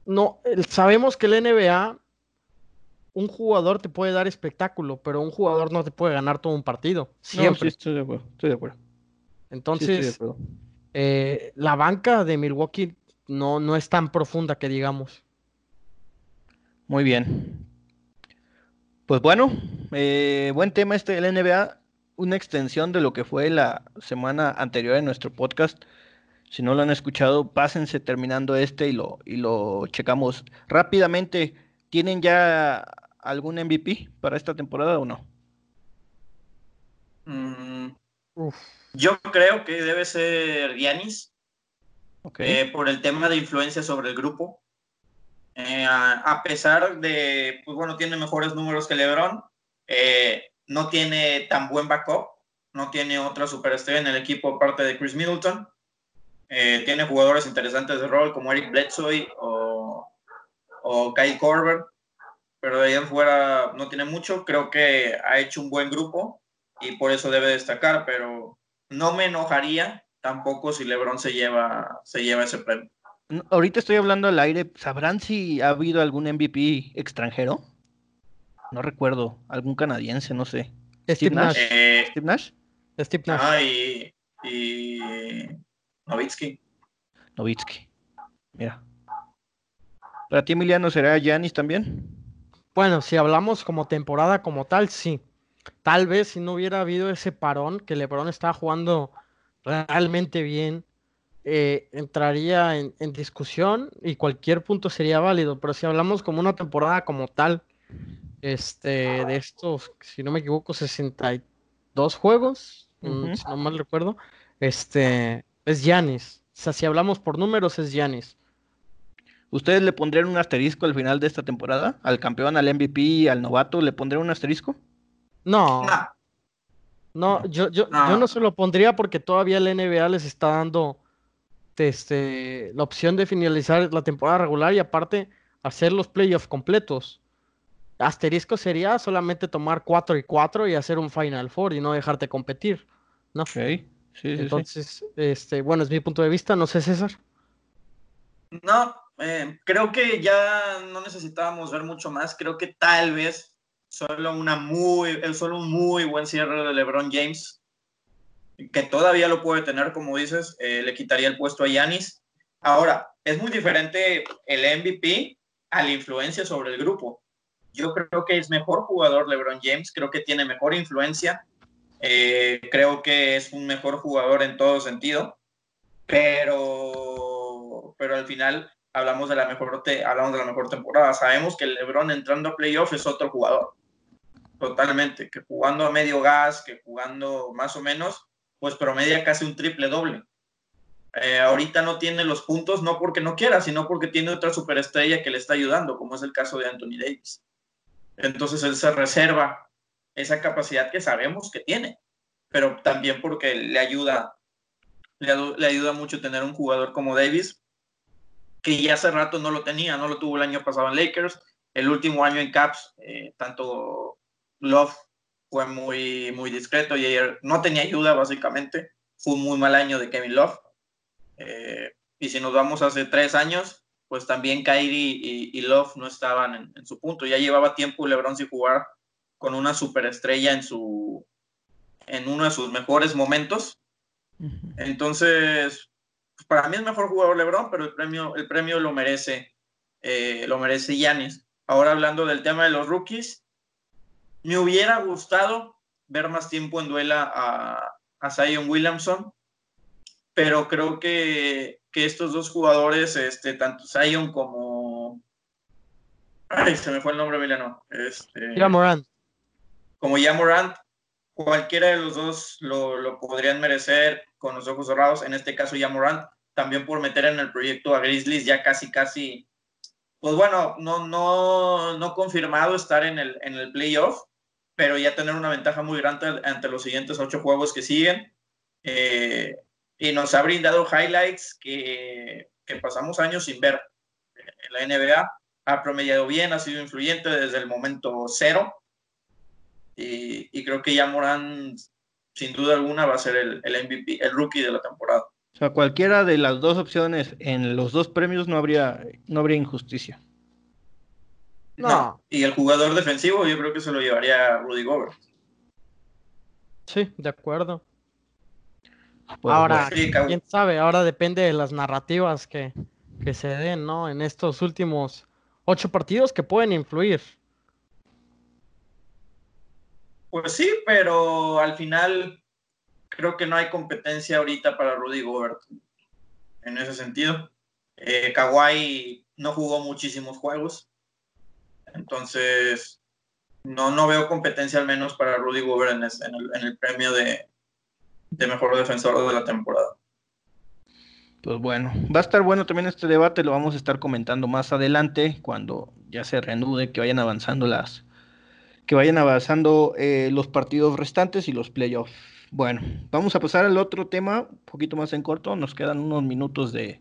no, sabemos que el NBA, un jugador te puede dar espectáculo, pero un jugador no te puede ganar todo un partido. Siempre. estoy de acuerdo. Estoy de acuerdo. Entonces, eh, la banca de Milwaukee no, no es tan profunda que digamos. Muy bien. Pues bueno, eh, buen tema este del NBA, una extensión de lo que fue la semana anterior en nuestro podcast. Si no lo han escuchado, pásense terminando este y lo, y lo checamos rápidamente. ¿Tienen ya algún MVP para esta temporada o no? Mm, yo creo que debe ser Giannis. Eh, por el tema de influencia sobre el grupo. Eh, a, pesar de, pues bueno, tiene mejores números que LeBron, eh, no tiene tan buen backup, no tiene otra superestrella en el equipo aparte de Chris Middleton. tiene jugadores interesantes de rol como Eric Bledsoe o, o Kyle Korver, pero de ahí en fuera no tiene mucho. Creo que ha hecho un buen grupo y por eso debe destacar, pero no me enojaría tampoco si LeBron se lleva, se lleva ese premio. Ahorita estoy hablando al aire. ¿Sabrán si ha habido algún MVP extranjero? No recuerdo. Algún canadiense, no sé. Steve, Nash. Eh, Steve Nash. Steve Nash. Ah, y, y Novitsky. Novitsky. Mira. ¿Para ti, Emiliano, será Yanis también? Bueno, si hablamos como temporada como tal, sí. Tal vez si no hubiera habido ese parón, que LeBron estaba jugando realmente bien, eh, entraría en, discusión y cualquier punto sería válido. Pero si hablamos como una temporada como tal, este, de estos, si no me equivoco, 62 juegos, mm, si no mal recuerdo, este, es Yanis. O sea, si hablamos por números, es Yanis. ¿Ustedes le pondrían un asterisco al final de esta temporada? ¿Al campeón, al MVP, al novato, le pondrían un asterisco? No. No, yo, yo, no. yo no se lo pondría porque todavía el NBA les está dando este, la opción de finalizar la temporada regular y aparte hacer los playoffs completos. Asterisco sería solamente tomar 4 y 4 y hacer un Final Four y no dejarte competir. ¿no? Sí, sí, Entonces, este, bueno, es mi punto de vista, no sé, César. No, eh, creo que ya no necesitábamos ver mucho más. Creo que tal vez solo, una muy, solo un muy buen cierre de LeBron James, que todavía lo puede tener, como dices, eh, le quitaría el puesto a Yanis. Ahora, es muy diferente el MVP a la influencia sobre el grupo. Yo creo que es mejor jugador LeBron James, creo que tiene mejor influencia, eh, creo que es un mejor jugador en todo sentido, pero, pero al final hablamos de la mejor hablamos de la mejor temporada. Sabemos que LeBron entrando a playoff es otro jugador totalmente, que jugando a medio gas, que jugando más o menos, pues promedia casi un triple doble. Eh, ahorita no tiene los puntos, no porque no quiera, sino porque tiene otra superestrella que le está ayudando, como es el caso de Anthony Davis. Entonces él se reserva esa capacidad que sabemos que tiene, pero también porque le ayuda, le, ayuda mucho tener un jugador como Davis, que ya hace rato no lo tenía, no lo tuvo el año pasado en Lakers, el último año en Caps, eh, tanto Love fue muy, muy discreto y ayer no tenía ayuda básicamente. Fue un muy mal año de Kevin Love. Eh, y si nos vamos hace tres años, pues también Kyrie y, Love no estaban en, su punto. Ya llevaba tiempo LeBron sin jugar con una superestrella en su en uno de sus mejores momentos. Entonces, pues, para mí es mejor jugador LeBron, pero el premio, el premio lo merece, eh, lo merece Yanis. Ahora hablando del tema de los rookies, me hubiera gustado ver más tiempo en duela a, a Zion Williamson, pero creo que, estos dos jugadores, este, tanto Zion como... Ay, se me fue el nombre, Milano. Este, Morant. Como ya Morant, cualquiera de los dos lo, podrían merecer con los ojos cerrados. En este caso, ya Morant, también por meter en el proyecto a Grizzlies, ya casi, casi, pues bueno, no, no, no confirmado estar en el, en el playoff, pero ya tener una ventaja muy grande ante los siguientes ocho juegos que siguen. Eh, y nos ha brindado highlights que, pasamos años sin ver la NBA. Ha promediado bien, ha sido influyente desde el momento cero. Y, y creo que ya Morán, sin duda alguna, va a ser el, el, MVP, el rookie de la temporada. O sea, cualquiera de las dos opciones en los dos premios no habría, no habría injusticia. No. Y el jugador defensivo yo creo que se lo llevaría Rudy Gobert. Sí, de acuerdo. Pues, ahora, quién sabe, ahora depende de las narrativas que, que se den, ¿no? En estos últimos ocho partidos que pueden influir. Pues sí, pero al final creo que no hay competencia ahorita para Rudy Gobert en ese sentido. Eh, Kawhi no jugó muchísimos juegos. Entonces, no, no veo competencia al menos para Rudy Gobert en, el, premio de, mejor defensor de la temporada. Pues bueno, va a estar bueno también este debate, lo vamos a estar comentando más adelante, cuando ya se reanude, que vayan avanzando las, que vayan avanzando eh, los partidos restantes y los playoffs. Bueno, vamos a pasar al otro tema, un poquito más en corto, nos quedan unos minutos de,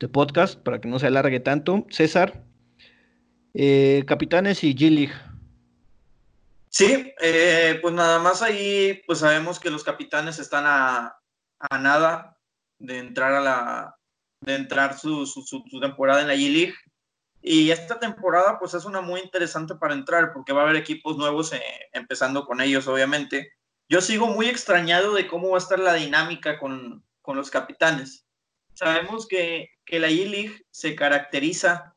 de podcast para que no se alargue tanto. César, eh, capitanes y G-League. Sí, eh, pues nada más ahí, pues sabemos que los capitanes están a, nada de entrar a la, de entrar su, temporada en la G-League. Y esta temporada, pues es una muy interesante para entrar, porque va a haber equipos nuevos, eh, empezando con ellos, obviamente. Yo sigo muy extrañado de cómo va a estar la dinámica con, los capitanes. Sabemos que, que la G-League se caracteriza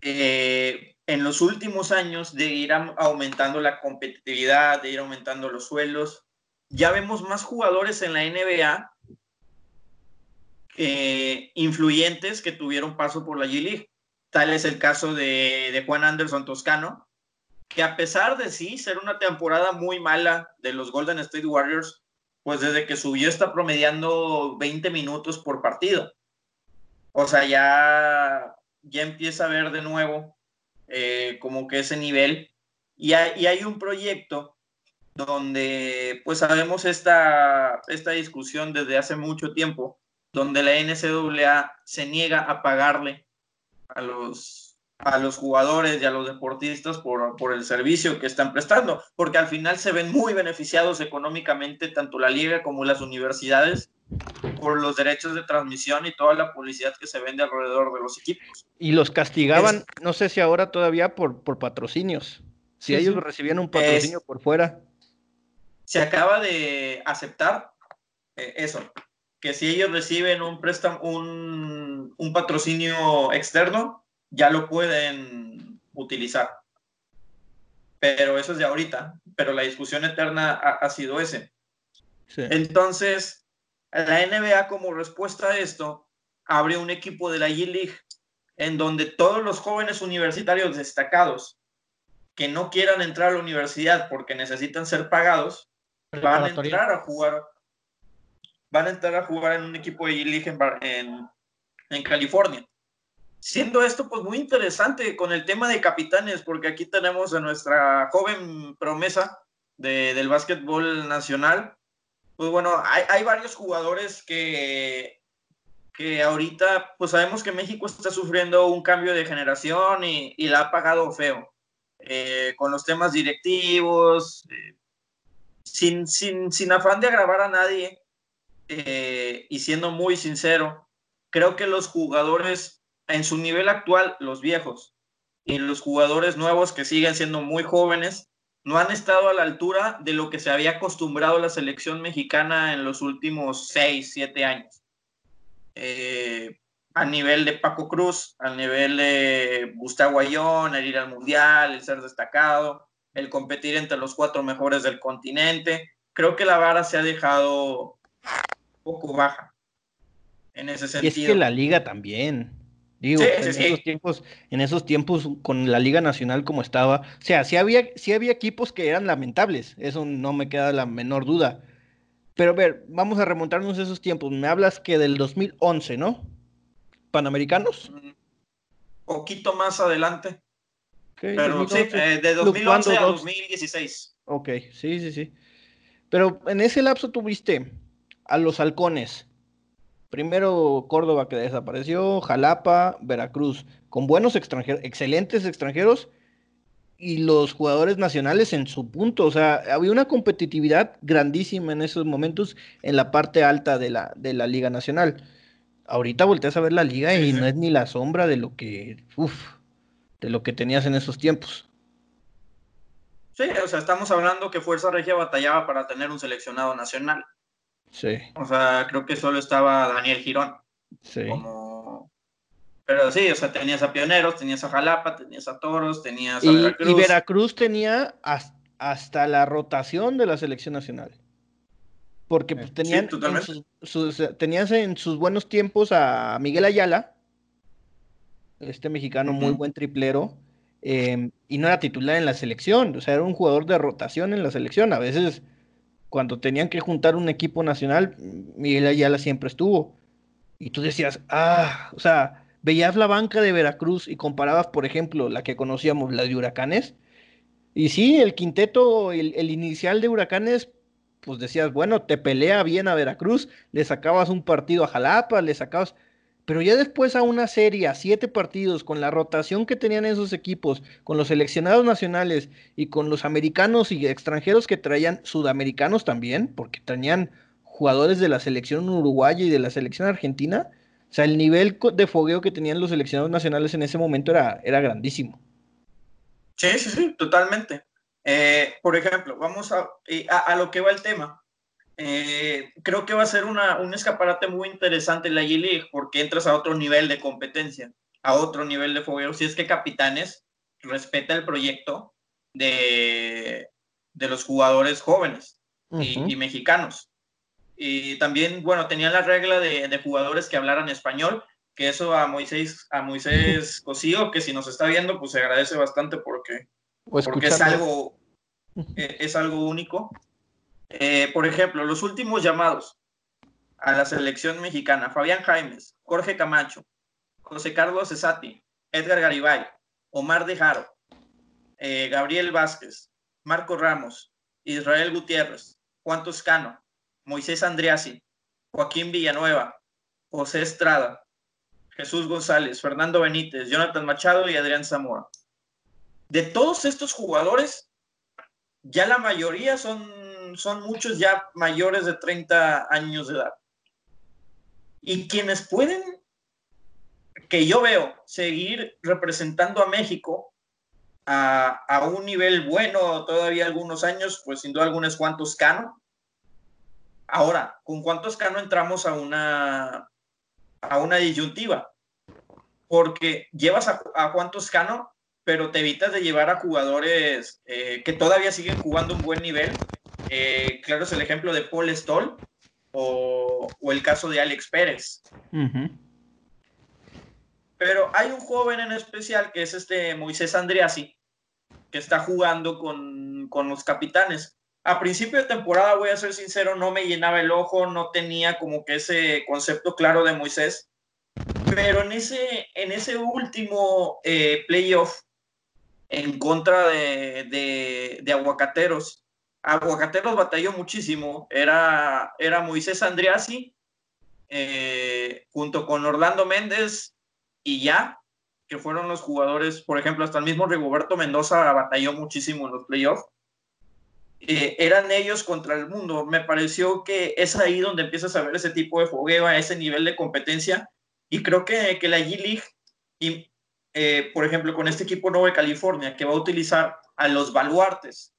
eh, en los últimos años de ir aumentando la competitividad, de ir aumentando los suelos. Ya vemos más jugadores en la NBA eh, influyentes que tuvieron paso por la G-League. Tal es el caso de, de, Juan Anderson Toscano, que a pesar de sí ser una temporada muy mala de los Golden State Warriors, pues desde que subió está promediando 20 minutos por partido. O sea, ya ya empieza a ver de nuevo eh, como que ese nivel. Y hay, un proyecto donde pues sabemos esta, esta discusión desde hace mucho tiempo, donde la NCAA se niega a pagarle a los, a los jugadores y a los deportistas por, por el servicio que están prestando, porque al final se ven muy beneficiados económicamente tanto la liga como las universidades por los derechos de transmisión y toda la publicidad que se vende alrededor de los equipos. Y los castigaban, no sé si ahora todavía por, por patrocinios, si ellos recibían un patrocinio por fuera. Se acaba de aceptar eh, eso, que si ellos reciben un préstamo, un, un, patrocinio externo, ya lo pueden utilizar. Pero eso es de ahorita, pero la discusión eterna ha, sido ese. Entonces, la NBA como respuesta a esto abre un equipo de la G-League en donde todos los jóvenes universitarios destacados que no quieran entrar a la universidad porque necesitan ser pagados van a entrar a jugar van a entrar a jugar en un equipo de G-League en, en, California. Siendo esto pues muy interesante con el tema de capitanes, porque aquí tenemos a nuestra joven promesa del básquetbol nacional, pues bueno, hay, varios jugadores que, que ahorita, pues sabemos que México está sufriendo un cambio de generación y, la ha pagado feo. Eh, con los temas directivos, eh, sin, sin, afán de agravar a nadie eh, y siendo muy sincero, creo que los jugadores en su nivel actual, los viejos y los jugadores nuevos que siguen siendo muy jóvenes, no han estado a la altura de lo que se había acostumbrado la selección mexicana en los últimos 6, 7 años. Eh, a nivel de Paco Cruz, a nivel de Gustavo Ayón, el ir al Mundial, el ser destacado, el competir entre los cuatro mejores del continente. Creo que la vara se ha dejado poco baja en ese sentido. Y es que la liga también. Digo, en, Esos tiempos, en esos tiempos, con la Liga Nacional como estaba, o sea, sí había, sí había equipos que eran lamentables, eso no me queda la menor duda. Pero a ver, vamos a remontarnos a esos tiempos. Me hablas que del 2011, ¿no? Panamericanos. Un poquito más adelante. Pero sí, eh, de 2011 a 2016. Ok, sí, sí, sí. Pero en ese lapso tuviste a los halcones. Primero Córdoba que desapareció, Jalapa, Veracruz, con buenos extranjeros, excelentes extranjeros y los jugadores nacionales en su punto. O sea, había una competitividad grandísima en esos momentos en la parte alta de la, de la Liga Nacional. Ahorita volteas a ver la liga y no es ni la sombra de lo que, uf, de lo que tenías en esos tiempos. Sí, o sea, estamos hablando que Fuerza Regia batallaba para tener un seleccionado nacional. Sí. O sea, creo que solo estaba Daniel Girón. Sí. Pero sí, o sea, tenías a Pioneros, tenías a Jalapa, tenías a Toros, tenías a y, Veracruz. Y Veracruz tenía hasta la rotación de la selección nacional. Porque pues, tenían, en sus, tenías en sus buenos tiempos a Miguel Ayala, este mexicano muy buen triplero, em, y no era titular en la selección, o sea, era un jugador de rotación en la selección. A veces, cuando tenían que juntar un equipo nacional, Miguel Ayala siempre estuvo. Y tú decías, ah, o sea, veías la banca de Veracruz y comparabas, por ejemplo, la que conocíamos, la de Huracanes. Y sí, el quinteto, el, el inicial de Huracanes, pues decías, bueno, te pelea bien a Veracruz, le sacabas un partido a Jalapa, le sacabas pero ya después a una serie, a siete partidos, con la rotación que tenían esos equipos, con los seleccionados nacionales y con los americanos y extranjeros que traían, sudamericanos también, porque tenían jugadores de la selección uruguaya y de la selección argentina, o sea, el nivel de fogueo que tenían los seleccionados nacionales en ese momento era, era grandísimo. Sí, sí, sí, totalmente. Eh, por ejemplo, vamos a, a, lo que va el tema. Eh, creo que va a ser una, un escaparate muy interesante la G-League porque entras a otro nivel de competencia, a otro nivel de fogueo. Si es que Capitanes respeta el proyecto de, de los jugadores jóvenes y, mexicanos. Y también, bueno, tenían la regla de, de, jugadores que hablaran español, que eso a Moisés, a Moisés *laughs* Cosío, que si nos está viendo, pues se agradece bastante porque, porque es algo, e, es algo único. Eh, por ejemplo, los últimos llamados a la selección mexicana, Fabián Jaimes, Jorge Camacho, José Carlos Cesati, Edgar Garibay, Omar de Jaro, eh, Gabriel Vázquez, Marco Ramos, Israel Gutiérrez, Juan Toscano, Moisés Andriasi, Joaquín Villanueva, José Estrada, Jesús González, Fernando Benítez, Jonathan Machado y Adrián Zamora. De todos estos jugadores, ya la mayoría son son, muchos ya mayores de 30 años de edad. Y quienes pueden, que yo veo, seguir representando a México a, un nivel bueno todavía algunos años, pues sin duda algunos cuantos Cano. Ahora, ¿con cuántos Cano entramos a una, a una disyuntiva? Porque llevas a, a Juan Toscano, pero te evitas de llevar a jugadores eh, que todavía siguen jugando un buen nivel eh, claro es el ejemplo de Paul Stoll o, el caso de Alex Pérez. Pero hay un joven en especial que es este Moisés Andriasi, que está jugando con, con, los capitanes. A principio de temporada, voy a ser sincero, no me llenaba el ojo, no tenía como que ese concepto claro de Moisés. Pero en ese, en ese último eh, playoff en contra de, de, de Aguacateros, Aguacateros batalló muchísimo. Era, era Moisés Andriasi eh, junto con Orlando Méndez y ya, que fueron los jugadores, por ejemplo, hasta el mismo Rigoberto Mendoza batalló muchísimo en los playoffs. Eh, eran ellos contra el mundo. Me pareció que es ahí donde empiezas a ver ese tipo de fogueo, ese nivel de competencia. Y creo que, que la G-League eh, por ejemplo, con este equipo nuevo de California, que va a utilizar a los baluartes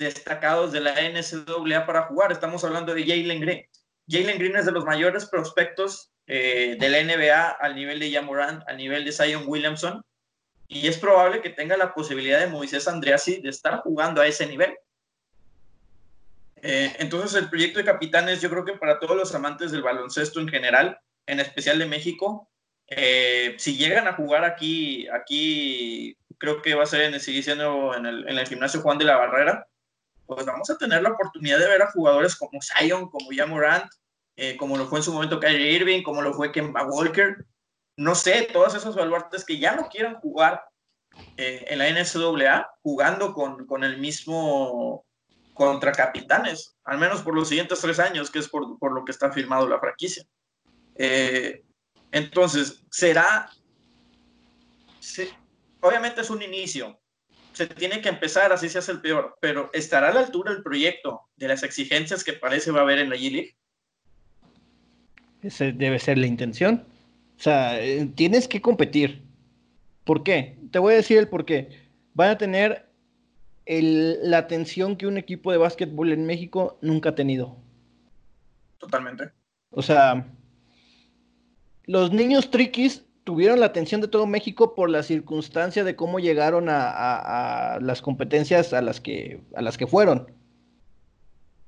destacados de la NCAA para jugar, estamos hablando de Jalen Green. Jalen Green es de los mayores prospectos eh, de la NBA al nivel de Jamorant, al nivel de Zion Williamson, y es probable que tenga la posibilidad de Moisés Andreassi de estar jugando a ese nivel. Eh, entonces el proyecto de capitanes yo creo que para todos los amantes del baloncesto en general, en especial de México, eh, si llegan a jugar aquí, aquí creo que va a ser en, siendo en el, en el, gimnasio Juan de la Barrera, pues vamos a tener la oportunidad de ver a jugadores como Zion, como Jamorant, eh, como lo fue en su momento Kyrie Irving, como lo fue Kemba Walker, no sé, todos esos baluartes que ya no quieran jugar eh, en la NCAA, jugando con, con el mismo contra capitanes, al menos por los siguientes tres años, que es por, por lo que está firmado la franquicia. Eh, entonces, será, obviamente es un inicio, se tiene que empezar, así se hace el peor, pero ¿estará a la altura el proyecto de las exigencias que parece va a haber en la G-League? Esa debe ser la intención. O sea, eh, tienes que competir. ¿Por qué? Te voy a decir el por qué. Van a tener la atención que un equipo de básquetbol en México nunca ha tenido. Totalmente. O sea, los niños triquis tuvieron la atención de todo México por la circunstancia de cómo llegaron a, las competencias a las que a las que fueron.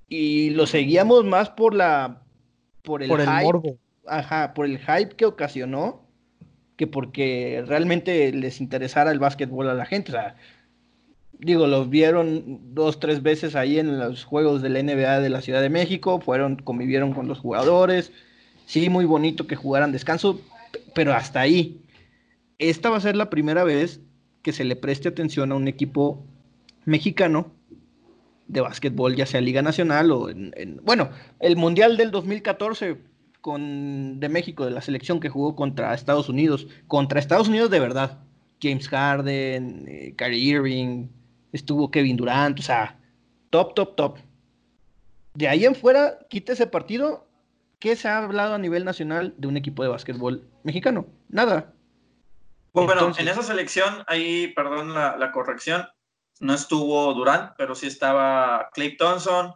Y lo seguíamos más por la por el, hype, Ajá, por el hype que ocasionó que porque realmente les interesara el básquetbol a la gente. O sea, digo, los vieron dos, tres veces ahí en los juegos de la NBA de la Ciudad de México, fueron, convivieron con los jugadores. Sí, muy bonito que jugaran descanso, pero hasta ahí. Esta va a ser la primera vez que se le preste atención a un equipo mexicano de básquetbol, ya sea Liga Nacional o en, bueno, el Mundial del 2014 con, de México, de la selección que jugó contra Estados Unidos, contra Estados Unidos de verdad. James Harden, eh, Kyrie Irving, estuvo Kevin Durant, o sea, top, top, top. De ahí en fuera, quita ese partido. ¿Qué se ha hablado a nivel nacional de un equipo de básquetbol mexicano? Nada. Bueno, en esa selección, ahí, perdón la, corrección, no estuvo Durant, pero sí estaba Clay Thompson,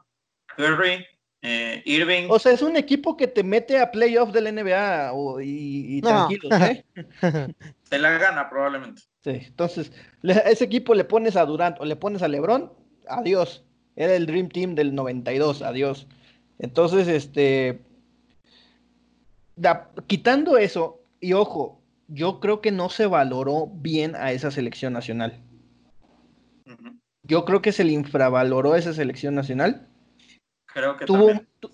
Curry, eh, Irving. O sea, es un equipo que te mete a playoff del NBA y, tranquilo, ¿eh? *laughs* Te la gana probablemente. Sí, entonces, a ese equipo le pones a Durant o le pones a LeBron, adiós. Era el Dream Team del 92, adiós. Entonces, este, quitando eso, y ojo, yo creo que no se valoró bien a esa selección nacional. Yo creo que se le infravaloró esa selección nacional. Creo que tuvo,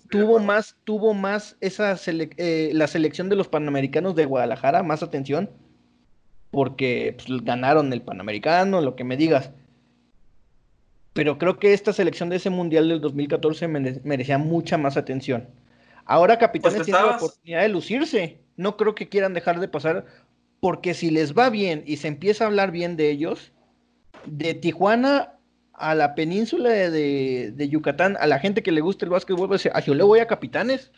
tuvo más, tuvo más esa eh, la selección de los panamericanos de Guadalajara, más atención porque pues, ganaron el Panamericano, lo que me digas. Pero creo que esta selección de ese Mundial del 2014 merecía mucha más atención. Ahora Capitanes pues tiene la oportunidad de lucirse. No creo que quieran dejar de pasar, porque si les va bien y se empieza a hablar bien de ellos, de Tijuana a la península de, Yucatán, a la gente que le gusta el básquetbol, pues, a yo le voy a Capitanes.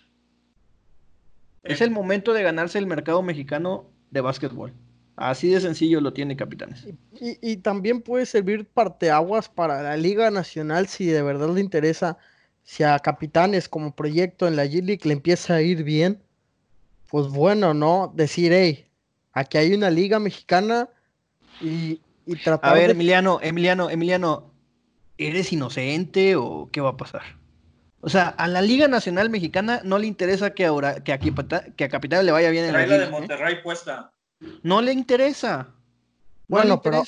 Es el momento de ganarse el mercado mexicano de básquetbol. Así de sencillo lo tiene Capitanes. Y, también puede servir parteaguas para la Liga Nacional si de verdad le interesa, si a Capitanes como proyecto en la G-League le empieza a ir bien, pues bueno, ¿no? Decir, hey, aquí hay una liga mexicana y, y tratar A ver, Emiliano, Emiliano, Emiliano, ¿eres inocente o qué va a pasar? O sea, a la Liga Nacional Mexicana no le interesa que, ahora, que, a, que a Capitanes le vaya bien en la, la de ¿eh? Monterrey puesta. No le interesa. bueno, Pero,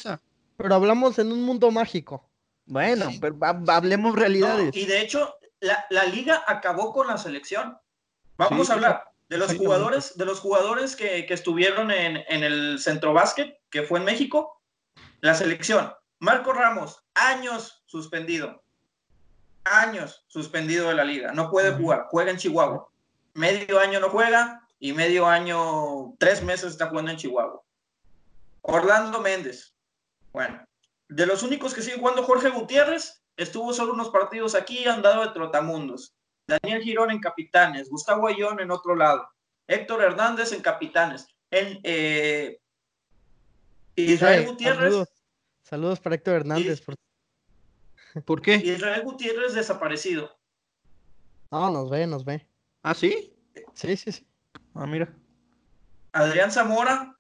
pero hablamos en un mundo mágico. Bueno, pero hablemos realidades. y de hecho, la, liga acabó con la selección. Vamos a hablar de los jugadores, de los jugadores que, estuvieron en, en, el centro básquet, que fue en México. La selección. Marco Ramos, años suspendido. Años suspendido de la liga. No puede jugar. Juega en Chihuahua. Medio año no juega y medio año, tres meses está jugando en Chihuahua. Orlando Méndez. Bueno, de los únicos que siguen jugando Jorge Gutiérrez, estuvo solo unos partidos aquí, andado de trotamundos. Daniel Girón en capitanes, Gustavo Ayón en otro lado, Héctor Hernández en capitanes. En, eh, Israel Gutiérrez. Saludos, para Héctor Hernández. Por... qué? Israel Gutiérrez desaparecido. No, nos ve, nos ve. ¿Ah, sí? Sí, sí, sí. Ah, mira. Adrián Zamora,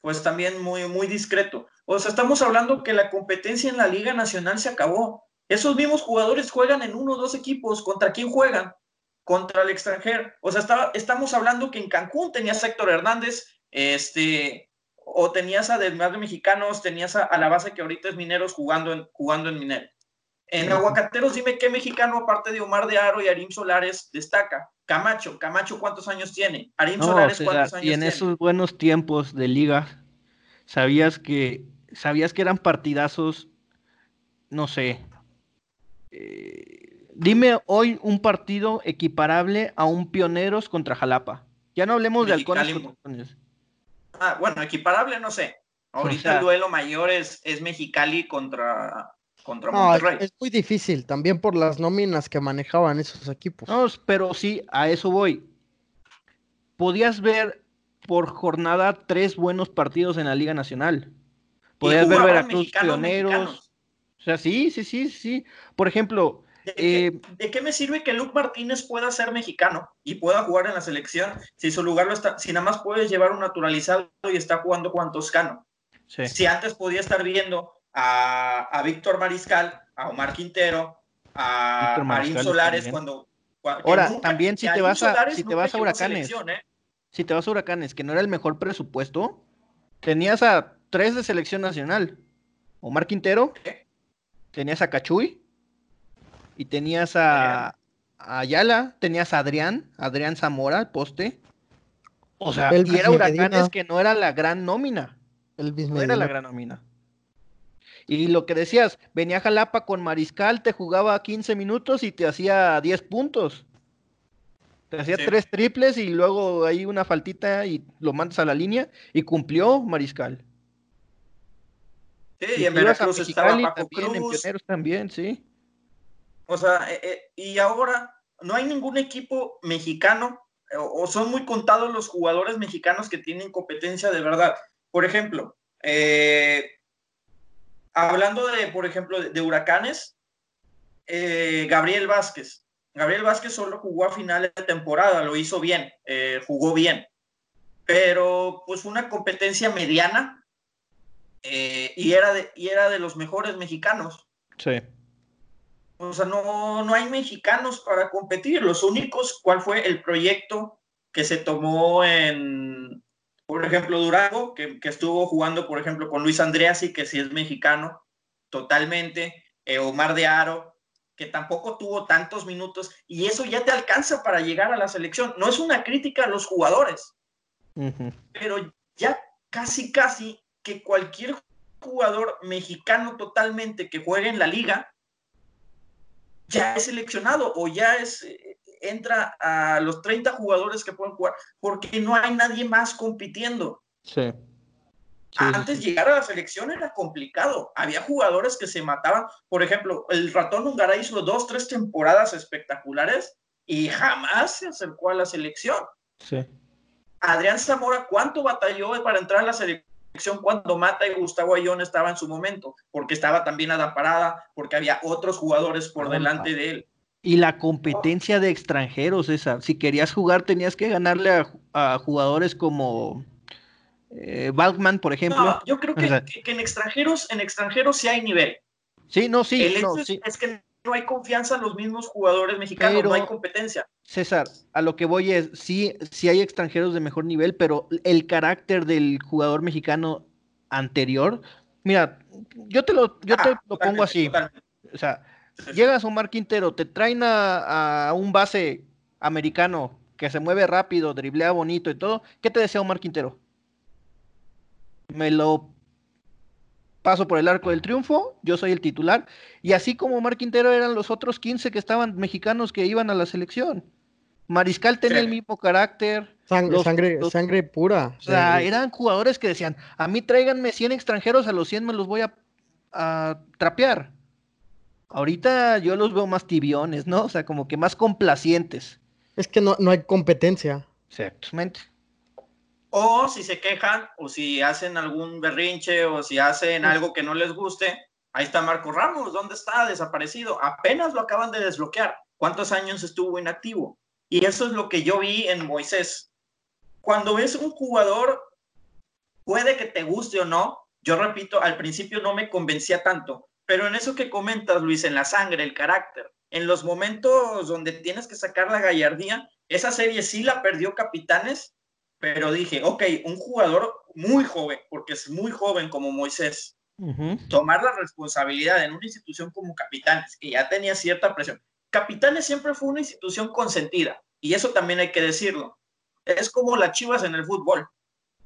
pues también muy, muy discreto. O sea, estamos hablando que la competencia en la Liga Nacional se acabó. Esos mismos jugadores juegan en uno o dos equipos. ¿Contra quién juegan? Contra el extranjero. O sea, estamos hablando que en Cancún tenías a Héctor Hernández, este, o tenías a demás de mexicanos, tenías a, la base que ahorita es Mineros jugando en, jugando en Minero. En Aguacateros, dime qué mexicano, aparte de Omar de Aro y Arim Solares, destaca. Camacho, Camacho, ¿cuántos años tiene? Arim Solares, ¿cuántos años tiene? Y en esos buenos tiempos de liga, sabías que, sabías que eran partidazos, no sé. Eh, dime hoy un partido equiparable a un Pioneros contra Jalapa. Ya no hablemos de halcones. Ah, bueno, equiparable, no sé. Ahorita el duelo mayor es, es Mexicali contra, contra Monterrey. Es, muy difícil, también por las nóminas que manejaban esos equipos. No, pero sí, a eso voy. Podías ver por jornada tres buenos partidos en la Liga Nacional. Podías ver Veracruz Pioneros. O sea, sí, sí, sí, sí. Por ejemplo, eh, ¿De, qué, me sirve que Luke Martínez pueda ser mexicano y pueda jugar en la selección si su lugar lo está, si nada más puede llevar un naturalizado y está jugando Juan Toscano? Si antes podía estar viendo a, Víctor Mariscal, a Omar Quintero, a Marín Solares cuando, Ahora, también si te vas a, si te vas a Huracanes, ¿eh? si te vas a Huracanes, que no era el mejor presupuesto, tenías a tres de selección nacional. Omar Quintero, tenías a Cachuy y tenías a, Ayala, tenías a Adrián, Adrián Zamora, el poste. O sea, y era Huracanes que no era la gran nómina. El no era la gran nómina. Y lo que decías, venía Jalapa con Mariscal, te jugaba 15 minutos y te hacía 10 puntos. Te hacía tres triples y luego hay una faltita y lo mandas a la línea y cumplió Mariscal. Sí, y, en Veracruz estaba Paco también, En Pioneros también, sí. O sea, eh, eh, y ahora no hay ningún equipo mexicano o, son muy contados los jugadores mexicanos que tienen competencia de verdad. Por ejemplo, eh, hablando de, por ejemplo, de, huracanes, eh, Gabriel Vázquez. Gabriel Vázquez solo jugó a finales de temporada, lo hizo bien, eh, jugó bien, pero pues una competencia mediana eh, y, era de, y era de los mejores mexicanos. Sí. O sea, no, no hay mexicanos para competir. Los únicos, ¿cuál fue el proyecto que se tomó en, por ejemplo, Durango, que, estuvo jugando, por ejemplo, con Luis Andreasi, que sí es mexicano, totalmente, eh, Omar de Aro, que tampoco tuvo tantos minutos, y eso ya te alcanza para llegar a la selección. No es una crítica a los jugadores, pero ya casi, casi que cualquier jugador mexicano totalmente que juegue en la liga, ya es seleccionado o ya es, eh, entra a los 30 jugadores que pueden jugar, porque no hay nadie más compitiendo. Sí. Antes llegar a la selección era complicado. Había jugadores que se mataban. Por ejemplo, el ratón Ungara hizo dos, tres temporadas espectaculares y jamás se acercó a la selección. Sí. Adrián Zamora, ¿cuánto batalló para entrar a la selección cuando Mata y Gustavo Ayón estaban en su momento? Porque estaba también Adam Parada, porque había otros jugadores por delante de él. Y la competencia de extranjeros, esa. Si querías jugar, tenías que ganarle a, jugadores como eh, por ejemplo. yo creo que, en extranjeros, en extranjeros sí hay nivel. Sí, no, sí. El hecho es, que no hay confianza en los mismos jugadores mexicanos, no hay competencia. César, a lo que voy es, sí, sí hay extranjeros de mejor nivel, pero el carácter del jugador mexicano anterior, mira, yo te lo, yo te ah, lo pongo así. O sea, Llegas a Omar Quintero, te traen a, un base americano que se mueve rápido, driblea bonito y todo. ¿Qué te desea Omar Quintero? Me lo paso por el arco del triunfo, yo soy el titular. Y así como Omar Quintero eran los otros 15 que estaban mexicanos que iban a la selección. Mariscal tenía el mismo carácter. sangre, sangre pura. O sea, eran jugadores que decían, a mí tráiganme 100 extranjeros, a los 100 me los voy a, a trapear. Ahorita yo los veo más tibiones, ¿no? O sea, como que más complacientes. Es que no, no hay competencia. Exactamente. O si se quejan, o si hacen algún berrinche, o si hacen algo que no les guste, ahí está Marco Ramos, ¿dónde está? Desaparecido. Apenas lo acaban de desbloquear. ¿Cuántos años estuvo inactivo? Y eso es lo que yo vi en Moisés. Cuando ves un jugador, puede que te guste o no. Yo repito, al principio no me convencía tanto, pero en eso que comentas, Luis, en la sangre, el carácter, en los momentos donde tienes que sacar la gallardía, esa serie sí la perdió Capitanes, pero dije, ok, un jugador muy joven, porque es muy joven como Moisés, tomar la responsabilidad en una institución como Capitanes, que ya tenía cierta presión. Capitanes siempre fue una institución consentida, y eso también hay que decirlo. Es como las chivas en el fútbol.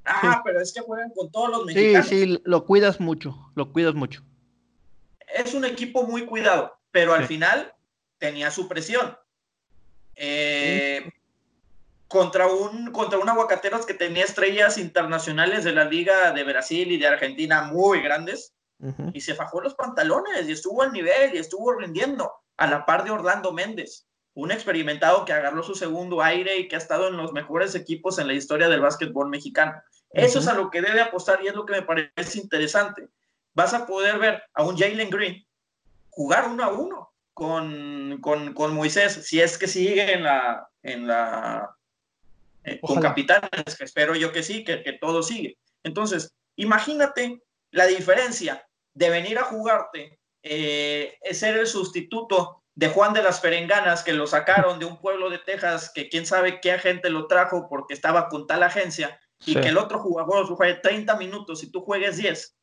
Ah, pero es que juegan con todos los mexicanos. Sí, sí, lo cuidas mucho, lo cuidas mucho. Es un equipo muy cuidado, pero al final tenía su presión. Eh, contra un contra un aguacateros que tenía estrellas internacionales de la liga de Brasil y de Argentina muy grandes y se fajó los pantalones y estuvo al nivel y estuvo rindiendo a la par de Orlando Méndez, un experimentado que agarró su segundo aire y que ha estado en los mejores equipos en la historia del básquetbol mexicano. Eso es a lo que debe apostar y es lo que me parece interesante. Vas a poder ver a un Jalen Green jugar uno a uno con, con, con Moisés, si es que sigue en la, en la eh, con capitanes, que espero yo que sí, que, que todo sigue. Entonces, imagínate la diferencia de venir a jugarte eh, ser el sustituto de Juan de las Perenganas, que lo sacaron de un pueblo de Texas, que quién sabe qué agente lo trajo porque estaba con tal agencia, y que el otro jugador juegue 30 minutos y tú juegues 10,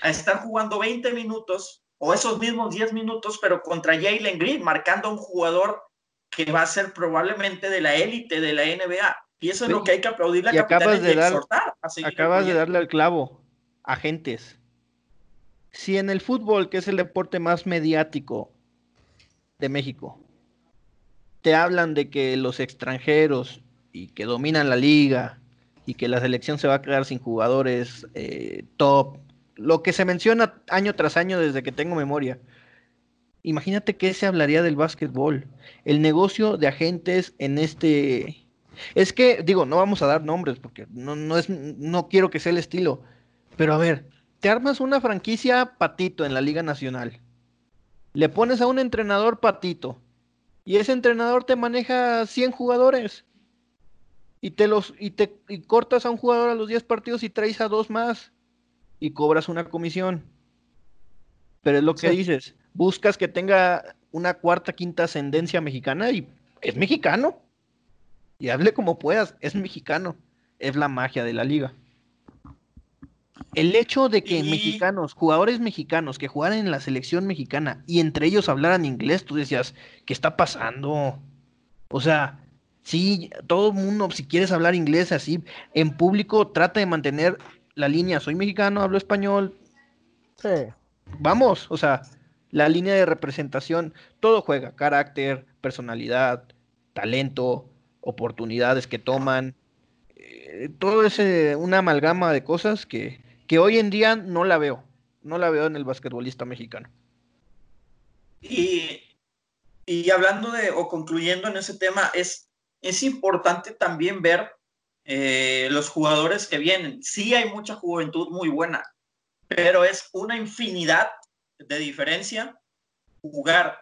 a estar jugando 20 minutos o esos mismos 10 minutos, pero contra Jalen Green, marcando a un jugador que va a ser probablemente de la élite de la NBA. Y eso es lo que hay que aplaudirle a acabas de dar, Acabas de darle el clavo, agentes si en el fútbol, que es el deporte más mediático de México, te hablan de que los extranjeros y que dominan la liga y que la selección se va a quedar sin jugadores eh, top, lo que se menciona año tras año desde que tengo memoria. Imagínate qué se hablaría del básquetbol, el negocio de agentes en este... Es que, digo, no vamos a dar nombres porque no, no, es, no quiero que sea el estilo, pero a ver, te armas una franquicia patito en la Liga Nacional. Le pones a un entrenador patito. Y ese entrenador te maneja 100 jugadores. Y te los y te cortas a un jugador a los 10 partidos y traes a dos más. Y cobras una comisión. Pero es lo que dices. Buscas que tenga una cuarta, quinta ascendencia mexicana y es mexicano. Y hable como puedas, es mexicano. Es la magia de la liga. El hecho de que mexicanos, jugadores mexicanos que jugaran en la selección mexicana y entre ellos hablaran inglés, tú decías, ¿qué está pasando? O sea, sí, todo el mundo, si quieres hablar inglés así, en público, trata de mantener la línea, soy mexicano, hablo español. Sí. Vamos, o sea, la línea de representación, todo juega, carácter, personalidad, talento, oportunidades que toman, eh, todo es una amalgama de cosas que, que hoy en día no la veo, no la veo en el basquetbolista mexicano. Y, y hablando de, o concluyendo en ese tema, es, es importante también ver eh, los jugadores que vienen. Sí hay mucha juventud muy buena, pero es una infinidad de diferencia jugar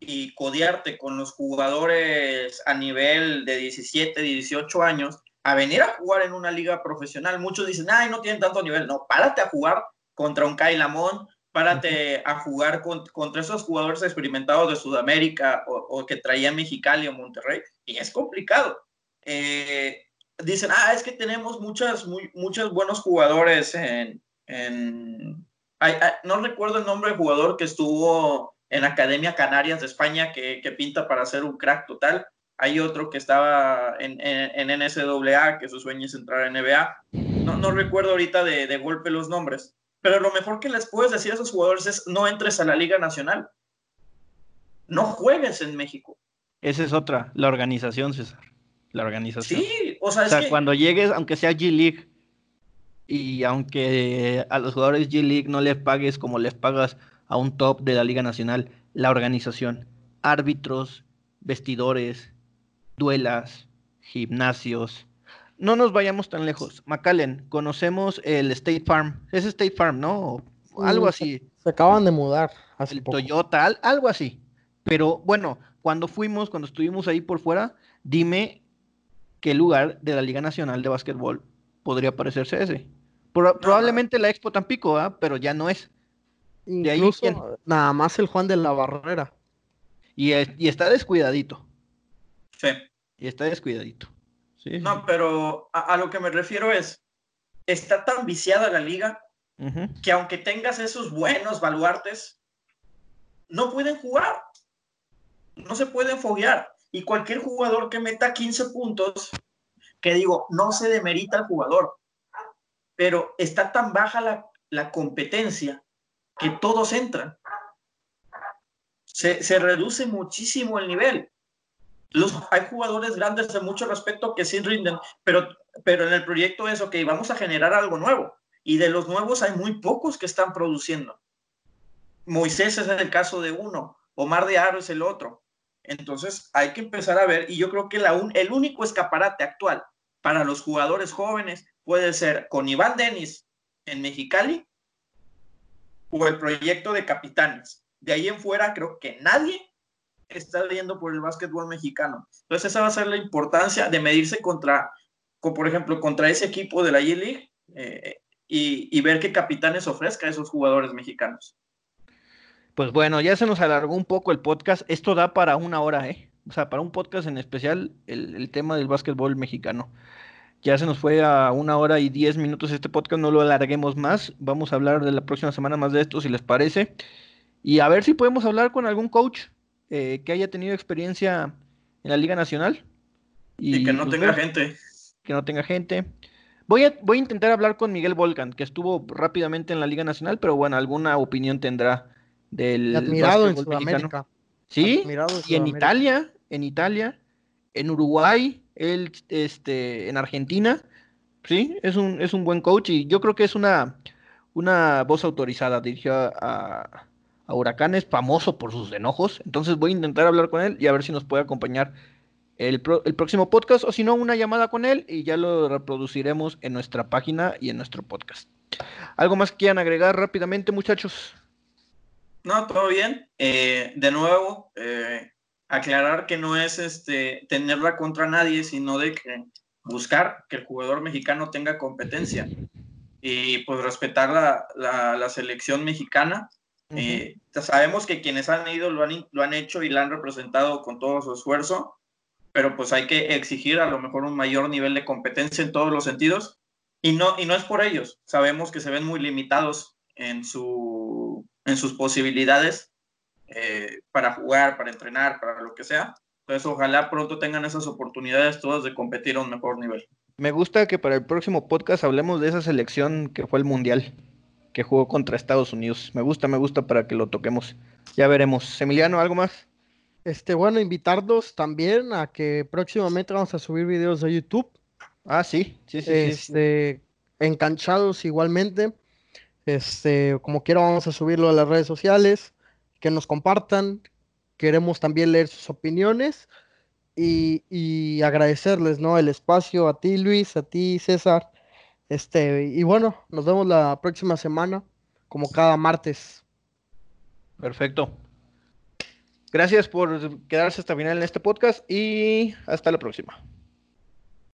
y codearte con los jugadores a nivel de 17, 18 años a venir a jugar en una liga profesional. Muchos dicen, ay, no tienen tanto nivel. No, párate a jugar contra un Kyle Lamont, párate a jugar contra esos jugadores experimentados de Sudamérica o, que traía Mexicali o Monterrey. Y es complicado. Eh, dicen, ah, es que tenemos muchas, muchos buenos jugadores en... no recuerdo el nombre del jugador que estuvo en Academia Canarias de España que, que pinta para ser un crack total hay otro que estaba en, en, NCAA, que su sueño es entrar a NBA. No, no recuerdo ahorita de, de, golpe los nombres, pero lo mejor que les puedes decir a esos jugadores es no entres a la Liga Nacional. No juegues en México. Esa es otra, la organización, César. La organización. Sí, o sea, o sea cuando llegues, aunque sea G-League, y aunque a los jugadores G-League no les pagues como les pagas a un top de la Liga Nacional, la organización, árbitros, vestidores, duelas, gimnasios, no nos vayamos tan lejos. McAllen, conocemos el State Farm. Es State Farm, ¿no? algo así. Se acaban de mudar. el Toyota, algo así. Pero bueno, cuando fuimos, cuando estuvimos ahí por fuera, dime qué lugar de la Liga Nacional de Básquetbol podría parecerse ese. probablemente la Expo Tampico, ¿ah? pero ya no es. De ahí, nada más el Juan de la Barrera. Y, está descuidadito. Sí. Y está descuidadito. no, pero a, lo que me refiero es, está tan viciada la liga que aunque tengas esos buenos baluartes, no pueden jugar. No se pueden foguear. Y cualquier jugador que meta 15 puntos, que digo, no se demerita al jugador, pero está tan baja la, la competencia que todos entran. Se, se, reduce muchísimo el nivel. Los, hay jugadores grandes de mucho respeto que sí rinden, pero, pero en el proyecto es, ok, vamos a generar algo nuevo. Y de los nuevos hay muy pocos que están produciendo. Moisés es el caso de uno, Omar de Aro es el otro. Entonces hay que empezar a ver, y yo creo que el único escaparate actual para los jugadores jóvenes puede ser con Iván Denis en Mexicali o el proyecto de capitanes. De ahí en fuera creo que nadie está leyendo por el básquetbol mexicano. Entonces esa va a ser la importancia de medirse contra, por ejemplo, contra ese equipo de la G-League eh, y, ver qué capitanes ofrezca a esos jugadores mexicanos. Pues bueno, ya se nos alargó un poco el podcast. Esto da para una hora, ¿eh? O sea, para un podcast en especial, el, tema del básquetbol mexicano. Ya se nos fue a una hora y diez minutos este podcast, no lo alarguemos más. Vamos a hablar de la próxima semana más de esto, si les parece. Y a ver si podemos hablar con algún coach eh, que haya tenido experiencia en la Liga Nacional. Y, que no pues tenga gente. Que no tenga gente. Voy a, voy a intentar hablar con Miguel Volcan, que estuvo rápidamente en la Liga Nacional, pero bueno, alguna opinión tendrá del. Admirado en Sudamérica. Sí, y en Italia, en Italia, en Uruguay, él, este, en Argentina. Sí, es un, es un buen coach y yo creo que es una, una voz autorizada. Dirigió a, a Huracanes, famoso por sus enojos. Entonces voy a intentar hablar con él y a ver si nos puede acompañar el, próximo podcast o si no, una llamada con él y ya lo reproduciremos en nuestra página y en nuestro podcast. ¿Algo más que quieran agregar rápidamente, muchachos? No, todo bien. Eh, de nuevo, eh, aclarar que no es este, tenerla contra nadie, sino de que buscar que el jugador mexicano tenga competencia y pues respetar la, la, selección mexicana. Eh, sabemos que quienes han ido lo han, lo han hecho y la han representado con todo su esfuerzo pero pues hay que exigir a lo mejor un mayor nivel de competencia en todos los sentidos y no, y no es por ellos. Sabemos que se ven muy limitados en, su, en sus posibilidades eh, para jugar, para entrenar, para lo que sea. Entonces, ojalá pronto tengan esas oportunidades todas de competir a un mejor nivel. Me gusta que para el próximo podcast hablemos de esa selección que fue el Mundial, que jugó contra Estados Unidos. Me gusta, me gusta para que lo toquemos. Ya veremos. Emiliano, ¿algo más? Este, bueno, invitarlos también a que próximamente vamos a subir videos de YouTube. Ah, sí, sí, sí. Este, enganchados igualmente. Este, como quiera, vamos a subirlo a las redes sociales. Que nos compartan. Queremos también leer sus opiniones. Y, y agradecerles, ¿no? El espacio a ti, Luis, a ti, César. Este, y bueno, nos vemos la próxima semana, como cada martes. Perfecto. Gracias por quedarse hasta el final en este podcast y hasta la próxima.